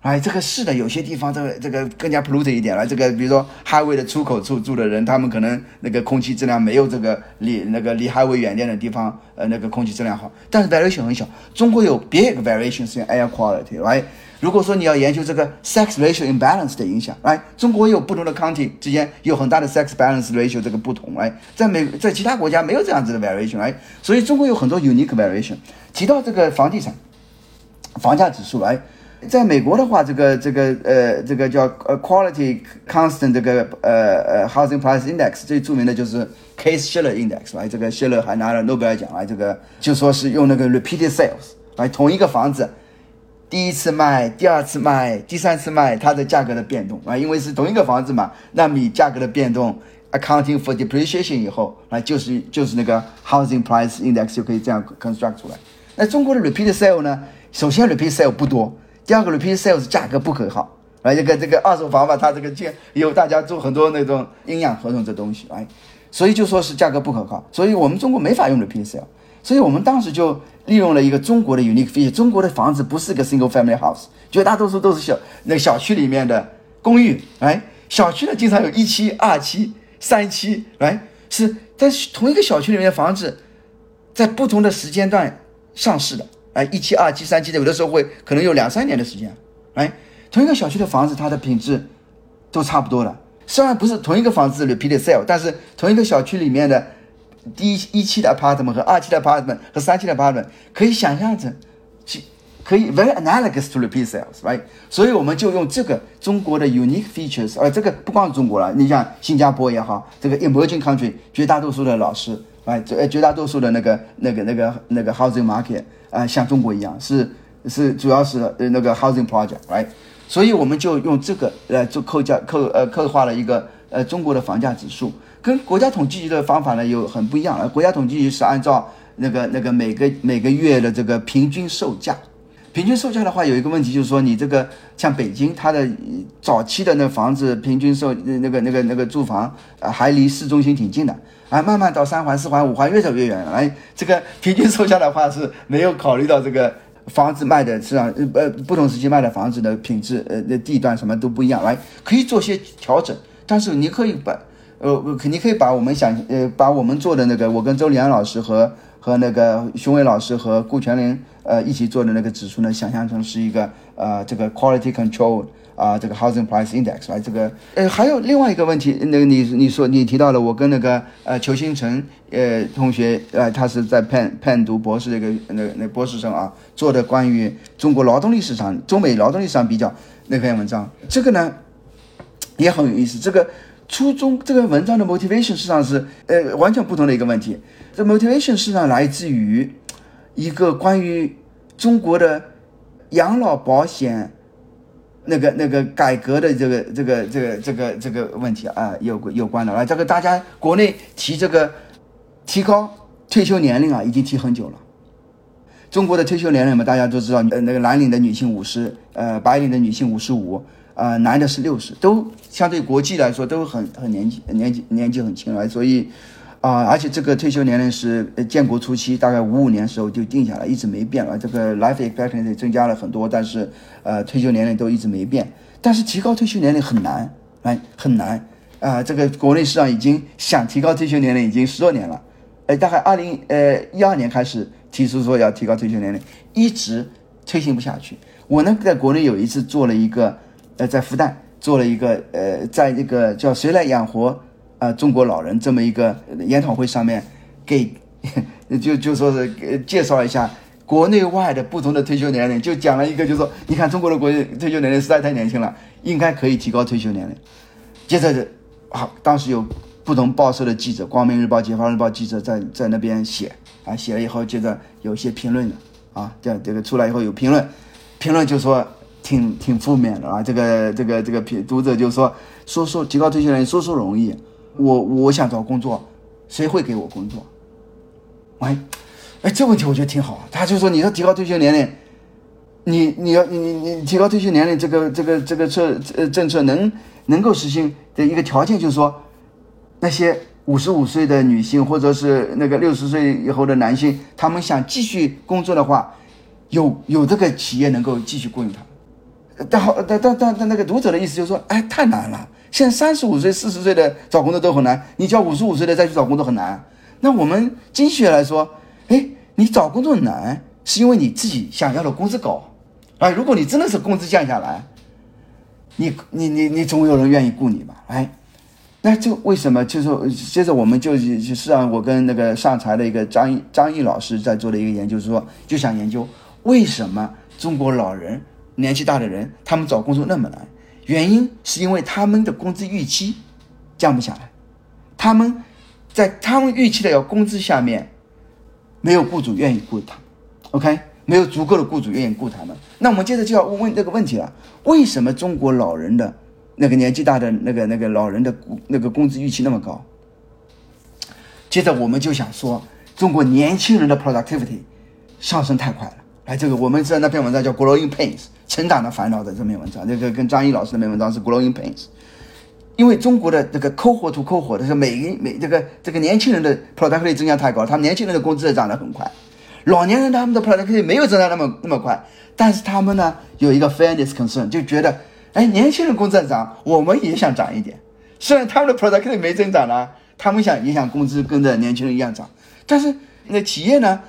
哎，这个是的，有些地方这个这个更加 polluted 一点了。这个比如说 highway 的出口处住的人，他们可能那个空气质量没有这个离那个离 highway 远点的地方，呃，那个空气质量好。但是 variation 很小。中国有 big variations in air quality，right？，如果说你要研究这个 sex ratio imbalance 的影响，来，中国有不同的 county 之间有很大的 sex balance ratio 这个不同，来，在美在其他国家没有这样子的 variation，来，所以中国有很多 unique variation。提到这个房地产房价指数，来。在美国的话，这个这个呃，这个叫呃 quality constant 这个呃呃 housing price index 最著名的就是 Case Shiller Index，来，这个谢勒还拿了诺贝尔奖，来，这个就说是用那个 repeated sales，来，同一个房子第一次卖、第二次卖、第三次卖，它的价格的变动啊，因为是同一个房子嘛，那你价格的变动 accounting for depreciation 以后，来就是就是那个 housing price index 就可以这样 construct 出来。那中国的 repeated sale 呢？首先 repeated sale 不多。第二个 repeat sales 价格不可靠，啊，这个这个二手房嘛，它这个建有大家做很多那种阴阳合同这东西，哎，所以就说是价格不可靠，所以我们中国没法用 repeat sale，所以我们当时就利用了一个中国的 unique feature，中国的房子不是个 single family house，绝大多数都是小那个小区里面的公寓，哎，小区呢经常有一期、二期、三期，哎，是在同一个小区里面的房子，在不同的时间段上市的。哎，一期、二期、三期的，有的时候会可能有两三年的时间。哎，同一个小区的房子，它的品质都差不多了。虽然不是同一个房子 repeat sale，但是同一个小区里面的第一一期的 apartment 和二期的 apartment 和三期的 apartment 可以想象着，可以 very analogous to repeat sales，right？所以我们就用这个中国的 unique features，呃，这个不光是中国了，你像新加坡也好，这个 emerging country 绝大多数的老师，哎，绝绝大多数的那个那个那个那个 housing market。啊，像中国一样，是是，主要是呃那个 housing project，right？所以我们就用这个来做扣价扣呃刻画了一个呃中国的房价指数，跟国家统计局的方法呢有很不一样。呃，国家统计局是按照那个那个每个每个月的这个平均售价，平均售价的话有一个问题就是说，你这个像北京，它的早期的那房子平均售那个那个那个住房啊还离市中心挺近的。啊，慢慢到三环、四环、五环越走越远。哎，这个平均售价的话是没有考虑到这个房子卖的市场，呃，不同时期卖的房子的品质，呃，那地段什么都不一样。来，可以做些调整，但是你可以把，呃，肯定可以把我们想，呃，把我们做的那个，我跟周礼安老师和和那个熊伟老师和顾全林，呃，一起做的那个指数呢，想象成是一个，呃，这个 quality control。啊，这个 housing price index 来，这个呃，还有另外一个问题，那个你你说你提到了，我跟那个呃裘新成呃同学呃，他是在 pen pen 读博士的一个那那博士生啊，做的关于中国劳动力市场、中美劳动力市场比较那篇文章，这个呢也很有意思。这个初中这个文章的 motivation 实际上是呃完全不同的一个问题。这 motivation 实际上来自于一个关于中国的养老保险。那个那个改革的这个这个这个这个这个问题啊，有有关的啊，这个大家国内提这个提高退休年龄啊，已经提很久了。中国的退休年龄嘛，大家都知道，呃，那个蓝领的女性五十，呃，白领的女性五十五，啊，男的是六十，都相对国际来说都很很年纪年纪年纪很轻了，所以。啊，而且这个退休年龄是建国初期，大概五五年时候就定下来，一直没变了。这个 life expectancy 增加了很多，但是呃，退休年龄都一直没变。但是提高退休年龄很难，哎，很难啊！这个国内市场已经想提高退休年龄已经十多年了，哎，大概二零呃一二年开始提出说要提高退休年龄，一直推行不下去。我呢，在国内有一次做了一个，呃，在复旦做了一个，呃，在这个叫谁来养活。啊，中国老人这么一个研讨会上面，给 (laughs) 就就说是介绍一下国内外的不同的退休年龄，就讲了一个，就说你看中国的国退休年龄实在太年轻了，应该可以提高退休年龄。接着，好，当时有不同报社的记者，《光明日报》《解放日报》记者在在那边写啊，写了以后，接着有些评论的啊，这这个出来以后有评论，评论就说挺挺负面的啊，这个这个这个评读者就说说说提高退休年龄说说容易。我我想找工作，谁会给我工作？哎，哎，这问题我觉得挺好。他就说，你说提高退休年龄，你你要你你提高退休年龄这个这个这个策呃政策能能够实行的一个条件就是说，那些五十五岁的女性或者是那个六十岁以后的男性，他们想继续工作的话，有有这个企业能够继续雇佣他。但好但但但但那个读者的意思就是说，哎，太难了。现在三十五岁、四十岁的找工作都很难，你叫五十五岁的再去找工作很难。那我们经济学来说，哎，你找工作难是因为你自己想要的工资高。啊，如果你真的是工资降下来，你你你你总有人愿意雇你吧？哎，那这为什么？就是接着我们就就是上我跟那个上财的一个张张毅老师在做的一个研究，说就想研究为什么中国老人年纪大的人他们找工作那么难？原因是因为他们的工资预期降不下来，他们在他们预期的要工资下面，没有雇主愿意雇他，OK。没有足够的雇主愿意雇他们，那我们接着就要问问这个问题了：为什么中国老人的那个年纪大的那个那个老人的那个工资预期那么高？接着我们就想说，中国年轻人的 productivity 上升太快了。来，这个我们知道那篇文章叫《Growing Pains》成长的烦恼的这篇文章，这个跟张毅老师那篇文章是《Growing Pains》，因为中国的这个抠活图抠活的是每每这个这个年轻人的 productivity 增加太高，他们年轻人的工资也涨得很快。老年人他们的 productivity 没有增长那么那么快，但是他们呢有一个 fairness concern，就觉得，哎，年轻人工资涨，我们也想涨一点。虽然他们的 productivity 没增长呢，他们想也想工资跟着年轻人一样涨，但是那企业呢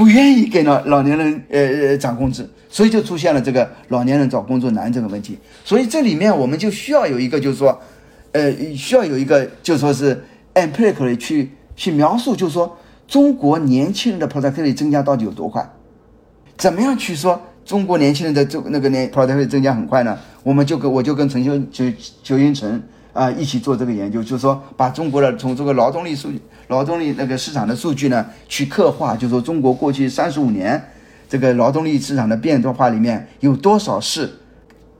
不愿意给老老年人呃呃涨工资，所以就出现了这个老年人找工作难这个问题。所以这里面我们就需要有一个就是说，呃，需要有一个就说是 empirically 去去描述，就是说。中国年轻人的 productivity 增加到底有多快？怎么样去说中国年轻人的这那个年 productivity 增加很快呢？我们就跟我就跟陈修邱邱英成啊一起做这个研究，就是说把中国的从这个劳动力数据、劳动力那个市场的数据呢去刻画，就是说中国过去三十五年这个劳动力市场的变动化里面有多少是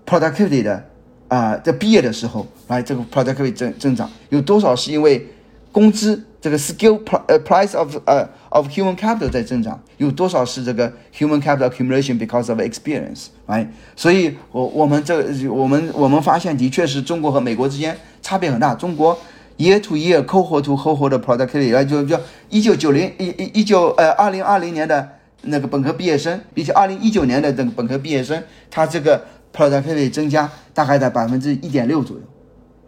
productivity 的啊，在毕业的时候来这个 productivity 增增长，有多少是因为工资？这个 skill 呃 price of 呃 of human capital 在增长，有多少是这个 human capital accumulation because of experience，哎，所以我我们这我们我们发现的确是中国和美国之间差别很大。中国 year to year cohort to cohort 的 productivity，来就就一九九零一一一九呃二零二零年的那个本科毕业生，比起二零一九年的这个本科毕业生，他这个 productivity 增加大概在百分之一点六左右，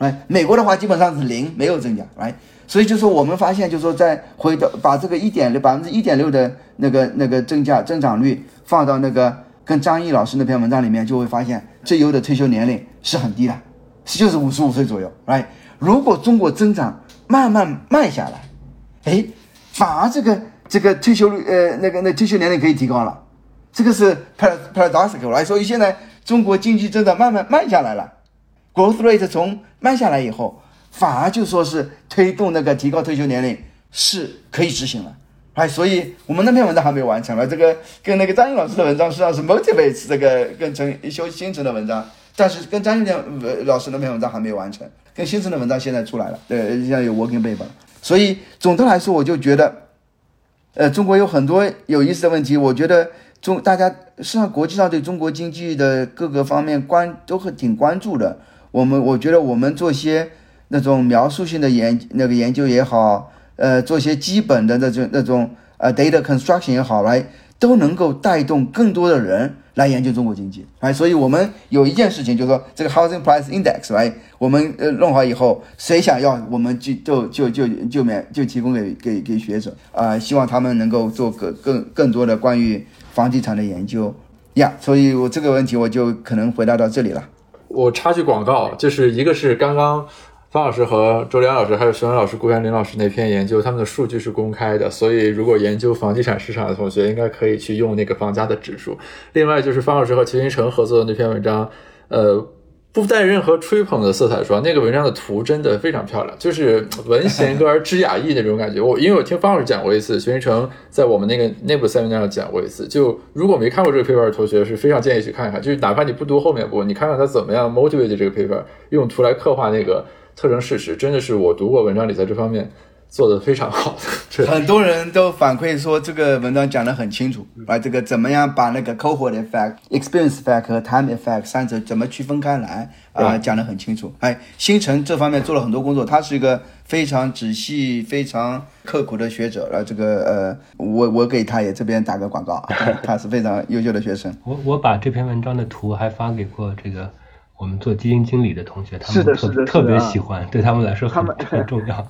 哎，美国的话基本上是零，没有增加，来。所以就说我们发现，就是说在回到把这个一点六百分之一点六的那个那个增加增长率放到那个跟张毅老师那篇文章里面，就会发现最优的退休年龄是很低的，是就是五十五岁左右。来，如果中国增长慢慢慢下来，哎，反而这个这个退休率呃那个那退休年龄可以提高了，这个是 paradoxical 来，所以现在中国经济增长慢慢慢下来了，growth rate 从慢下来以后。反而就说是推动那个提高退休年龄是可以执行了，哎，所以我们那篇文章还没有完成了，这个跟那个张英老师的文章实际上是 motivates 这个跟陈修新城的文章，但是跟张英老师那篇文章还没有完成，跟新城的文章现在出来了，对，现在有 working paper，所以总的来说，我就觉得，呃，中国有很多有意思的问题，我觉得中大家实际上国际上对中国经济的各个方面关都很挺关注的，我们我觉得我们做些。那种描述性的研那个研究也好，呃，做些基本的那种那种呃 data construction 也好，来都能够带动更多的人来研究中国经济，哎，所以我们有一件事情就是说，这个 housing price index，来我们呃弄好以后，谁想要，我们就就就就就免就提供给给给学者啊，希望他们能够做更更更多的关于房地产的研究呀，所以我这个问题我就可能回答到这里了。我插句广告，就是一个是刚刚。方老师和周良老师还有徐文老师、顾元林老师那篇研究，他们的数据是公开的，所以如果研究房地产市场的同学，应该可以去用那个房价的指数。另外就是方老师和秦新成合作的那篇文章，呃，不带任何吹捧的色彩，说那个文章的图真的非常漂亮，就是文贤歌而知雅意那种感觉。(laughs) 我因为我听方老师讲过一次，徐新成在我们那个内部 seminar 上讲过一次，就如果没看过这个 paper 的同学，是非常建议去看看，就是哪怕你不读后面部，你看看他怎么样 motivate 这个 paper，用图来刻画那个。特征事实真的是我读过文章里在这方面做的非常好。(laughs) 很多人都反馈说这个文章讲得很清楚，啊，这个怎么样把那个 cohort effect、experience effect 和 time effect 三者怎么区分开来啊，讲得很清楚。哎，星辰这方面做了很多工作，他是一个非常仔细、非常刻苦的学者。啊，这个呃，我我给他也这边打个广告，(laughs) 他是非常优秀的学生。(laughs) 我我把这篇文章的图还发给过这个我们做基金经理的同学，他们特特别喜欢，对他们来说很很重要。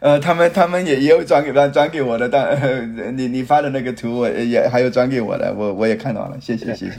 呃，他们他们也也有转给转转给我的，但、(laughs) 呃、你你发的那个图我也还有转给我的，我我也看到了，谢谢谢谢。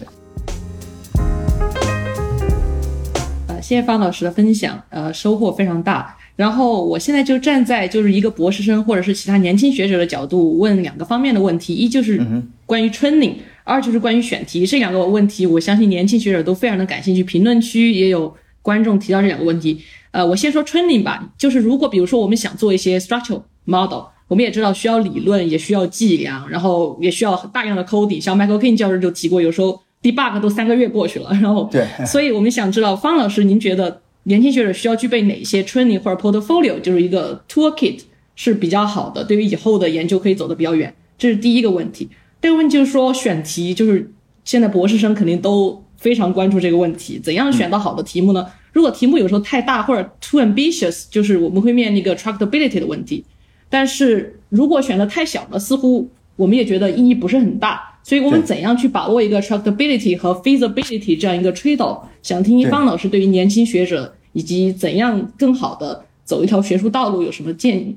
呃，谢谢方老师的分享，呃，收获非常大。然后我现在就站在就是一个博士生或者是其他年轻学者的角度问两个方面的问题，一就是关于 training，、二就是关于选题。这两个问题，我相信年轻学者都非常的感兴趣。评论区也有观众提到这两个问题。呃，我先说 training 吧，就是如果比如说我们想做一些 structural model，我们也知道需要理论，也需要计量，然后也需要大量的 coding。像 Michael King 教授就提过，有时候 debug 都三个月过去了，然后对，(laughs) 所以我们想知道方老师，您觉得年轻学者需要具备哪些 training 或者 portfolio，就是一个 toolkit 是比较好的，对于以后的研究可以走得比较远？这是第一个问题。第二个问题就是说选题，就是现在博士生肯定都非常关注这个问题，怎样选到好的题目呢？如果题目有时候太大或者 too ambitious，就是我们会面临一个 tractability 的问题。但是如果选的太小了，似乎我们也觉得意义不是很大。所以我们怎样去把握一个 tractability 和 feasibility 这样一个 trade off？想听一方老师对于年轻学者以及怎样更好的走一条学术道路有什么建议？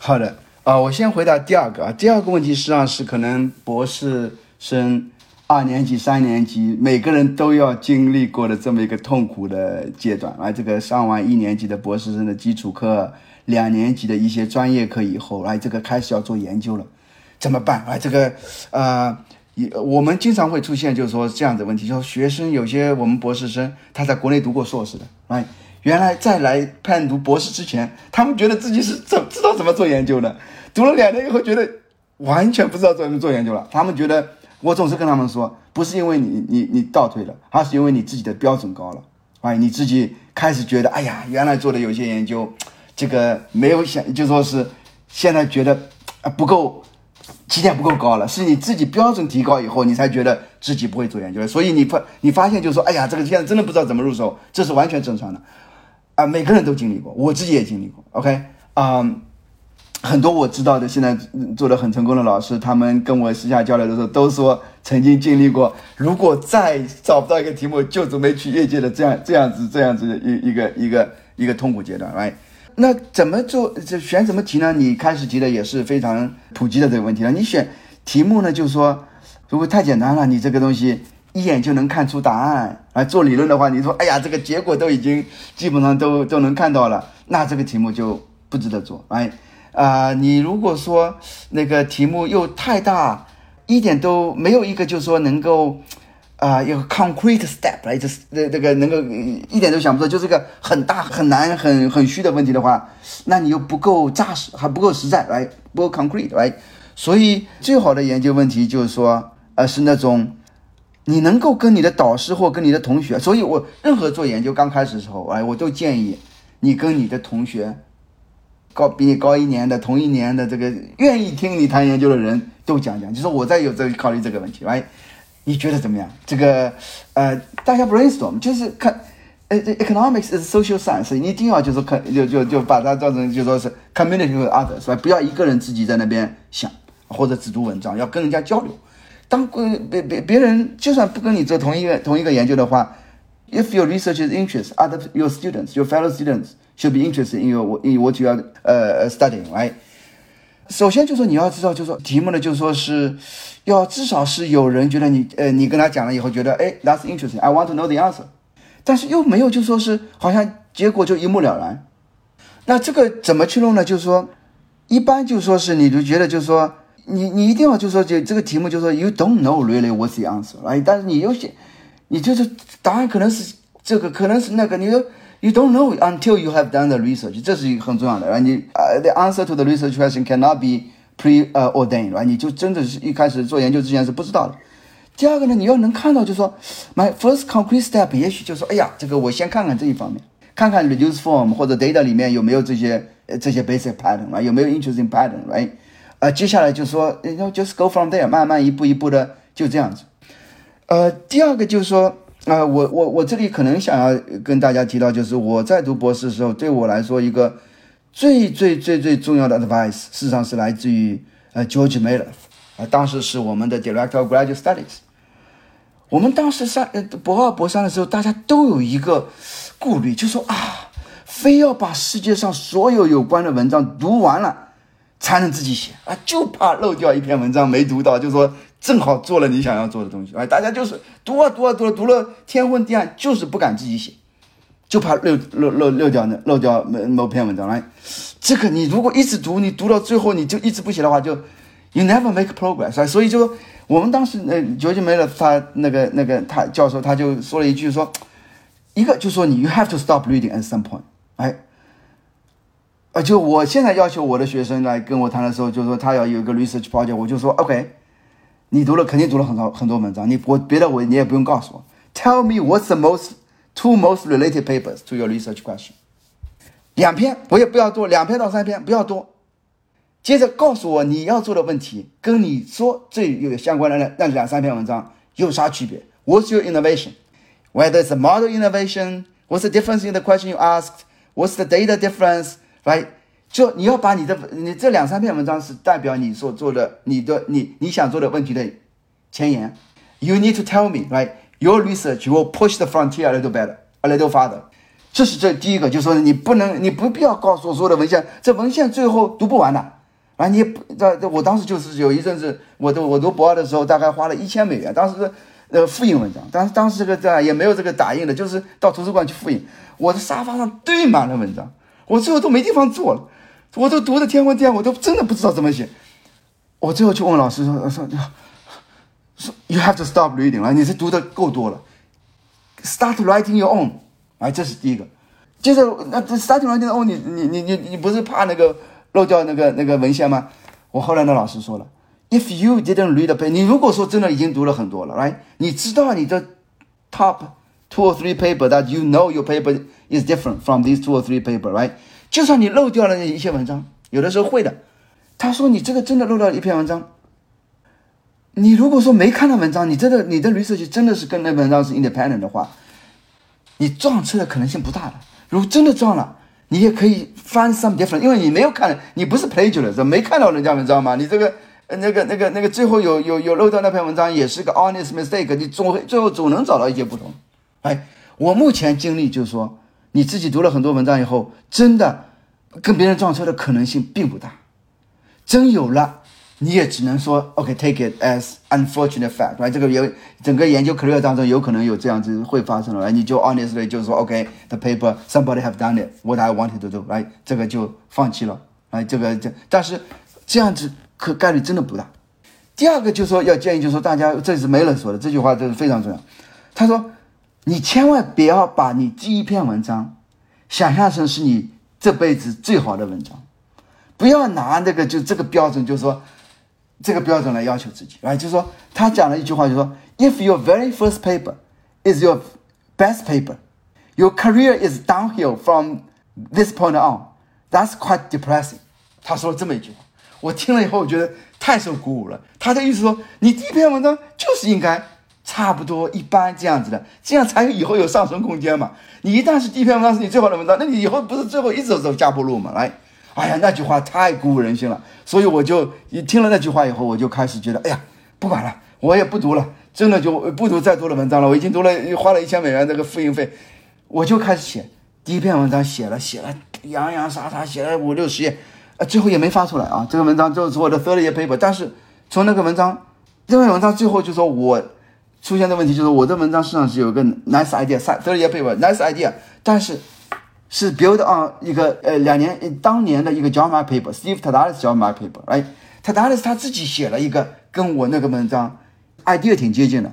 好的，啊、我先回答第二个啊。第二个问题实际上是可能博士生二年级、三年级每个人都要经历过的这么一个痛苦的阶段啊。这个上完一年级的博士生的基础课，两年级的一些专业课以后，来这个开始要做研究了，怎么办？啊，这个呃，也我们经常会出现就是说这样的问题，就是学生有些我们博士生他在国内读过硕士的，哎，原来再来判读博士之前，他们觉得自己是怎知道怎么做研究的，读了两年以后觉得完全不知道怎么做研究了。他们觉得，我总是跟他们说，不是因为你你你倒退了，而是因为你自己的标准高了，哎，你自己开始觉得，哎呀，原来做的有些研究，这个没有想，就说是现在觉得啊不够。起点不够高了，是你自己标准提高以后，你才觉得自己不会做研究了。所以你发你发现就说，哎呀，这个现在真的不知道怎么入手，这是完全正常的，啊，每个人都经历过，我自己也经历过。OK，啊、很多我知道的现在做的很成功的老师，他们跟我私下交流的时候都说，曾经经历过，如果再找不到一个题目，就准备去业界的这样这样子这样子的一一个一个一个痛苦阶段哎那怎么做？这选什么题呢？你开始提的也是非常普及的这个问题了。你选题目呢，就是说，如果太简单了，你这个东西一眼就能看出答案。啊，做理论的话，你说，哎呀，这个结果都已经基本上都都能看到了，那这个题目就不值得做。哎，啊、你如果说那个题目又太大，一点都没有一个就是说能够。啊、有 concrete step 来，这是这这个能够一点都想不出，就是个很大很难很很虚的问题的话，那你又不够扎实，还不够实在，来不够 concrete，来，所以最好的研究问题就是说，呃，是那种你能够跟你的导师或跟你的同学，所以我任何做研究刚开始的时候，哎，我都建议你跟你的同学，高比你高一年的同一年的这个愿意听你谈研究的人都讲讲，就是我在有在考虑这个问题，来。你觉得怎么样？这个呃，大家 brainstorm 就是看，呃这，economics is social science，你一定要就是看就就就把它当成就说是 community with others，是吧？不要一个人自己在那边想或者只读文章，要跟人家交流。当呃别别别人就算不跟你做同一个同一个研究的话，if your research is interest, other your students, your fellow students should be interested in your in what you are 呃、studying, right? 首先就说你要知道，就说题目呢，就说是要至少是有人觉得你呃，你跟他讲了以后觉得哎，that's interesting，I want to know the answer，但是又没有就说是好像结果就一目了然。那这个怎么去弄呢？就是说，一般就说是你就觉得就是说你你一定要就说这这个题目就说 you don't know really what's the answer，哎，但是你又写，你就是答案可能是这个，可能是那个，你又。You don't know until you have done the research，这是一个很重要的。然后你呃、uh,，the answer to the research question cannot be pre 呃、uh, ordained，right？你就真的是一开始做研究之前是不知道的。第二个呢，你要能看到，就是说，my first concrete step，也许就是说，哎呀，这个我先看看这一方面， 看看 reduce form 或者 data 里面有没有这些呃这些 basic pattern 啊，有没有 interesting pattern，right？呃，接下来就说，然后 just go from there，慢慢一步一步的就这样子。呃，第二个就是说， 啊、我我我这里可能想要跟大家提到，就是我在读博士的时候，对我来说一个最最最最重要的 advice，事实上是来自于呃 George Miller，啊、当时是我们的 Director of Graduate Studies。我们当时上呃博二博三的时候，大家都有一个顾虑，就说啊，非要把世界上所有有关的文章读完了，才能自己写啊，就怕漏掉一篇文章没读到，就说正好做了你想要做的东西，哎，大家就是读啊读啊读啊读了天昏地暗，就是不敢自己写，就怕漏漏漏漏掉那漏掉某某篇文章来。这个你如果一直读，你读到最后你就一直不写的话，就 you never make progress 啊。所以就我们当时呃，卓杰梅勒他那个那个他教授他就说了一句说，一个就说你 you have to stop reading at some point，哎。呃，就我现在要求我的学生来跟我谈的时候，就说他要有一个 research project，我就说 OK，你读了肯定读了很多很多文章，你我别的我你也不用告诉我，Tell me what's the most two most related papers to your research question，两篇我也不要多，两篇到三篇不要多，接着告诉我你要做的问题跟你说最有相关的那那两三篇文章有啥区别？What's your innovation? Whether it's a model innovation, what's the difference in the question you asked? What's the data difference? Right？ 就你要把你的你这两三篇文章是代表你所做的你的你你想做的问题的前沿。You need to tell me, right? Your research will push the frontier a little better, a little farther. 这是这第一个，就是说你不能，你不必要告诉我所有的文献，这文献最后读不完的。啊，你这这，我当时就是有一阵子，我读我读博二的时候，大概花了一千美元，当时是呃复印文章，当时当时这个这也没有这个打印的，就是到图书馆去复印。我的沙发上堆满了文章，我最后都没地方坐了，我都读的天昏地暗，我都真的不知道怎么写。我最后去问老师说说说，You have to stop reading 了，你是读的够多了，Start writing your own，哎，这是第一个。接着那这 Start writing your own，你你你你你不是怕那个漏掉那个那个文献吗？我后来那老师说了，If you didn't read a paper，你如果说真的已经读了很多了，right？你知道你的 top two or three paper that you know your paper is different from these two or three paper，right？就算你漏掉了一些文章，有的时候会的。他说你这个真的漏掉了一篇文章，你如果说没看到文章，你真的你的 research 真的是跟那文章是 independent 的话，你撞车的可能性不大的。如果真的撞了，你也可以 find some different，因为你没有看，你不是 plagiarist，没看到人家文章嘛，你这个那个那个那个最后有有有漏掉那篇文章也是个 honest mistake，你总会最后总能找到一些不同。哎，我目前经历就是说，你自己读了很多文章以后，真的跟别人撞车的可能性并不大。真有了，你也只能说 OK，take、it as unfortunate fact，right？这个有整个研究 career 当中有可能有这样子会发生了，你就 honestly 就是说 OK，the、paper somebody have done it what I wanted to do。来这个就放弃了，哎，这个这但是这样子可概率真的不大。第二个就是说要建议，就是说大家这是梅勒说的这句话，这是非常重要。他说，你千万不要把你第一篇文章想象成是你这辈子最好的文章。不要拿那个就这个标准，就是说这个标准来要求自己，啊，就是说他讲了一句话，就说，If your very first paper is your best paper, your career is downhill from this point on. That's quite depressing. 他说了这么一句话，我听了以后，我觉得太受鼓舞了。他的意思说，你第一篇文章就是应该差不多一般这样子的，这样才有以后有上升空间嘛。你一旦是第一篇文章是你最好的文章，那你以后不是最后一直走下坡路嘛？来。哎呀，那句话太鼓舞人心了，所以我就一听了那句话以后，我就开始觉得，哎呀，不管了，我也不读了，真的就不读再多的文章了。我已经读了，花了一千美元这个复印费，我就开始写第一篇文章，写了写了洋洋洒洒写了五六十页，呃，最后也没发出来啊。这个文章就是我的 third paper 但是从那个文章，这篇文章最后就说我出现的问题就是我的文章实际上是有个 nice idea，third year paper，nice idea，但是。是 build on 一个呃两年当年的一个 john paper，Steve Tadalis John Mark paper，哎，Tadalis 他自己写了一个跟我那个文章 idea 挺接近的，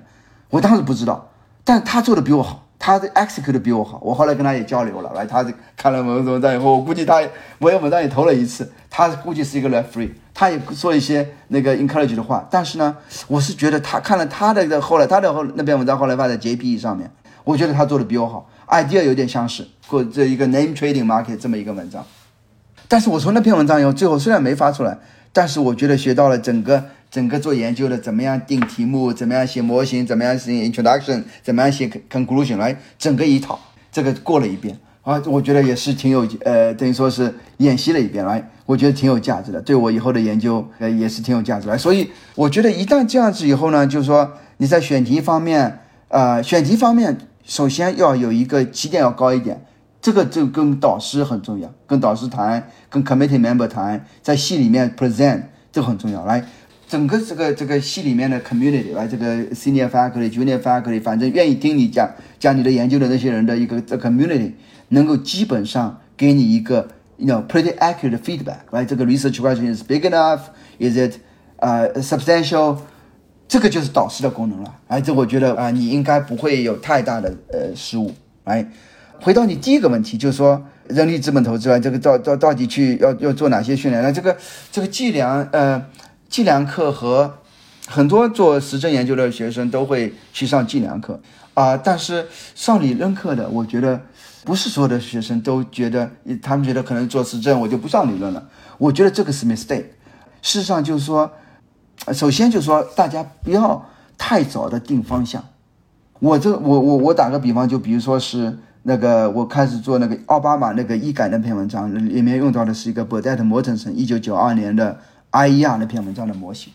我当时不知道，但他做的比我好，他的 execute 比我好，我后来跟他也交流了，来，他看了我的文章以后，我估计他我有文章也投了一次，他估计是一个 referee，他也说一些那个 encourage 的话，但是呢，我是觉得他看了他的后来他的后那篇文章后来发在 JPE 上面。我觉得他做的比我好，idea 有点相似，或这一个 name trading market 这么一个文章。但是我从那篇文章以后，最后虽然没发出来，但是我觉得学到了整个整个做研究的怎么样定题目，怎么样写模型，怎么样写 introduction，怎么样写 conclusion，来整个一套，这个过了一遍啊，我觉得也是挺有呃，等于说是演习了一遍来，我觉得挺有价值的，对我以后的研究呃也是挺有价值的。所以我觉得一旦这样子以后呢，就是说你在选题方面，呃，选题方面首先要有一个起点要高一点。这个就跟导师很重要，跟导师谈，跟 committee member 谈，在系里面 present 这很重要。来，整个这个这个系里面的 community，来这个 senior faculty、junior faculty，反正愿意听你讲讲你的研究的那些人的一个 community，能够基本上给你一个 you know pretty accurate feedback。来，这个 research question is big enough？Is it 呃 substantial？这个就是导师的功能了。哎，这我觉得啊，你应该不会有太大的呃失误。来。回到你第一个问题，就是说人力资本投资啊，这个到到到底去要要做哪些训练？那这个这个计量呃计量课和很多做实证研究的学生都会去上计量课啊，但是上理论课的，我觉得不是所有的学生都觉得，他们觉得可能做实证我就不上理论了。我觉得这个是 mistake。事实上就是说，首先就是说大家不要太早的定方向。我这我我我打个比方，就比如说是。那个我开始做那个奥巴马那个医改那篇文章，里面用到的是一个 b u r d e t t 模整成一九九二年的 IER 那篇文章的模型。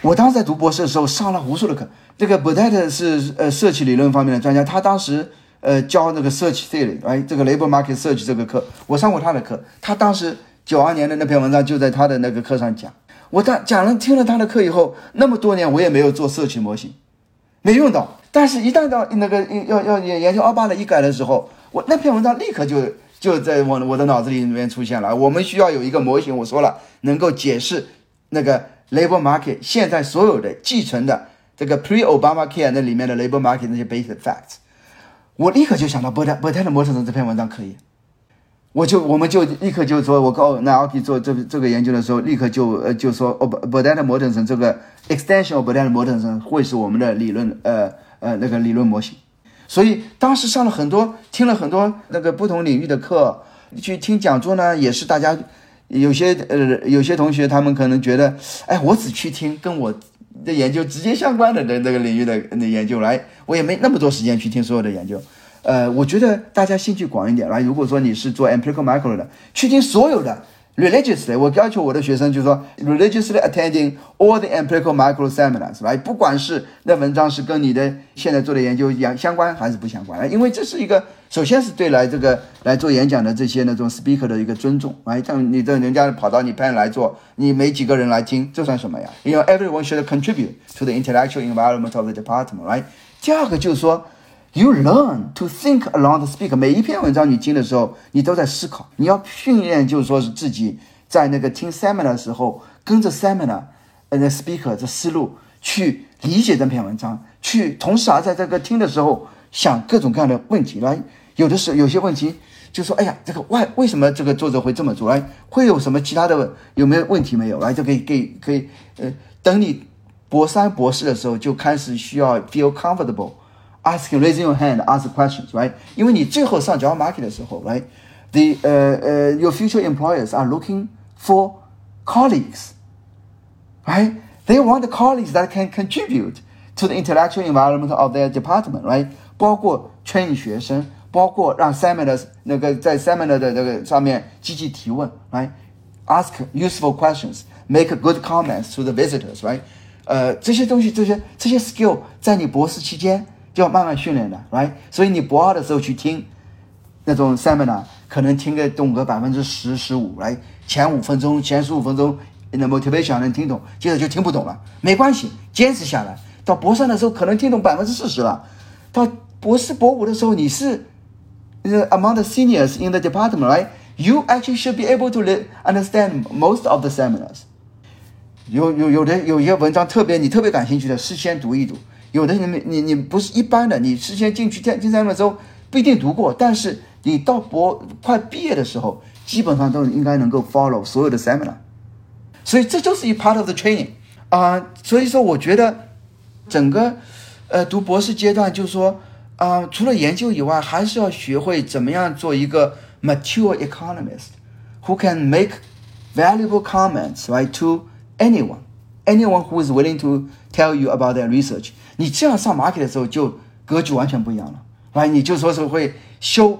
我当时在读博士的时候上了无数的课，这个 Burdett 是呃社区理论方面的专家，他当时呃教那个 Search Theory，哎，这个 Labor Market Search 这个课，我上过他的课，他当时九二年的那篇文章就在他的那个课上讲。我当讲了听了他的课以后，那么多年我也没有做社区模型，没用到。但是，一旦到那个要要研研究奥巴的一改的时候，我那篇文章立刻就就在我我的脑子里面出现了。我们需要有一个模型，我说了，能够解释那个 labor market 现在所有的寄存的这个 pre Obama care 那里面的 labor market 那些 basic facts。我立刻就想到波特波特的模型这篇文章可以。我就我们就立刻就说，我告那 OK 做这这个研究的时候，立刻就呃就说哦，波特的模型这个 extension of 波特的模型会是我们的理论呃。呃，那个理论模型，所以当时上了很多，听了很多那个不同领域的课，去听讲座呢，也是大家有些呃有些同学他们可能觉得，哎，我只去听跟我的研究直接相关的那那个领域的那研究来，我也没那么多时间去听所有的研究。呃，我觉得大家兴趣广一点来，如果说你是做 empirical micro 的，去听所有的。religiously，我要求我的学生就是说，religiously attending all the empirical micro seminars，来，不管是那文章是跟你的现在做的研究相相关还是不相关，因为这是一个，首先是对来这个来做演讲的这些那种 speaker 的一个尊重，来，像你这人家跑到你班来做，你没几个人来听，这算什么呀？因为 everyone should contribute to the intellectual environment of the department，来，第二个就是说。You learn to think along the speaker。每一篇文章你听的时候，你都在思考。你要训练，就是说是自己在那个听 seminar 的时候，跟着 seminar，呃，那 speaker 的思路去理解这篇文章，去同时啊，在这个听的时候想各种各样的问题。来，有的时候有些问题就说，哎呀，这个为为什么这个作者会这么做？来，会有什么其他的有没有问题没有？来，就可以可以可以，呃，等你博三博士的时候就开始需要 feel comfortable。asking raising your hand ask questions right 因为你最后上 job market 的时候 right the 呃呃 your future employers are looking for colleagues right they want the colleagues that can contribute to the intellectual environment of their department right 包括 train 学生包括让 seminar 那个在 seminar 的这个上面积极提问 right ask useful questions make good comments to the visitors right 呃这些东西这些这些 skill 在你博士期间 就要慢慢训练的，right？所以你博二的时候去听那种 seminar，可能听个懂个百分之十十五，来前五分钟、前十五分钟，那 motivation 能听懂，接着就听不懂了，没关系，坚持下来，到博三的时候可能听懂百分之四十了，到博四、博五的时候，你是 among the seniors in the department，right？You actually should be able to understand most of the seminars。有有有的有一些文章特别你特别感兴趣的，事先读一读。有的人你你不是一般的，你事先进去听听三的时候不一定读过，但是你到博快毕业的时候，基本上都应该能够 follow 所有的 seminar，所以这就是一 part of the training 啊。所以说，我觉得整个呃读博士阶段，就是说啊、除了研究以外，还是要学会怎么样做一个 mature economist who can make valuable comments right to anyone, anyone who is willing to tell you about their research。你这样上 market 的时候，就格局完全不一样了，right？你就说是会 show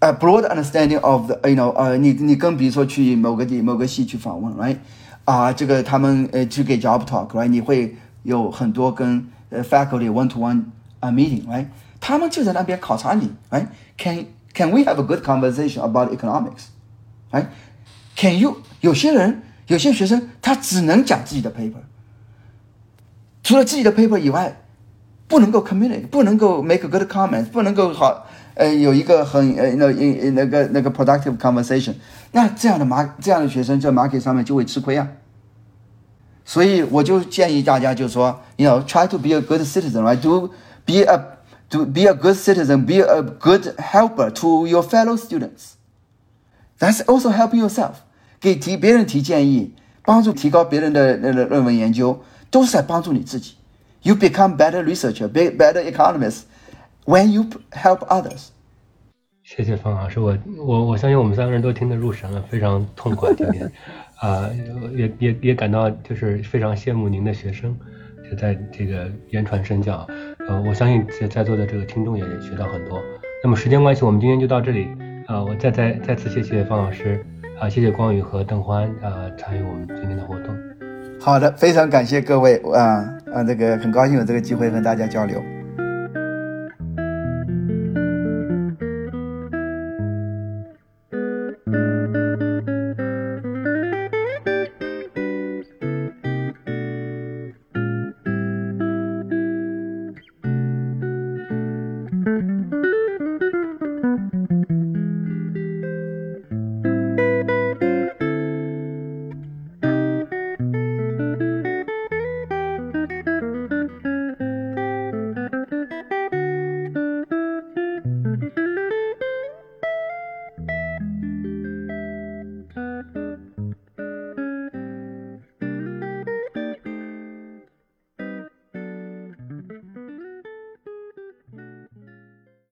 a broad understanding of the you know 呃，你你跟比如说去某个地某个系去访问，right？啊，这个他们呃去给 job talk，right？你会有很多跟呃 faculty one to one a meeting，right？他们就在那边考察你，right？Can can we have a good conversation about economics？right？Can you 有些人有些学生他只能讲自己的 paper，除了自己的 paper 以外，不能够 communicate，不能够 make a good comment，不能够好呃有一个很呃那那那个那个 productive conversation，那这样的马这样的学生在 market 上面就会吃亏啊。所以我就建议大家就说，you know try to be a good citizen，right？Do be a to be a good citizen, be a good helper to your fellow students. That's also helping yourself. 给提别人提建议，帮助提高别人的那个论文研究，都是在帮助你自己。 You become better researcher, be better economist when you help others. 谢谢方老师，我我我相信我们三个人都听得入神了，非常痛快今天，(laughs) 啊、也也也感到就是非常羡慕您的学生，就在这个言传身教，呃，我相信在在座的这个听众也学到很多。那么时间关系，我们今天就到这里，啊、我再再再次谢谢方老师，啊、谢谢光宇和邓欢啊、参与我们今天的活动。好的，非常感谢各位啊啊，这个很高兴有这个机会和大家交流。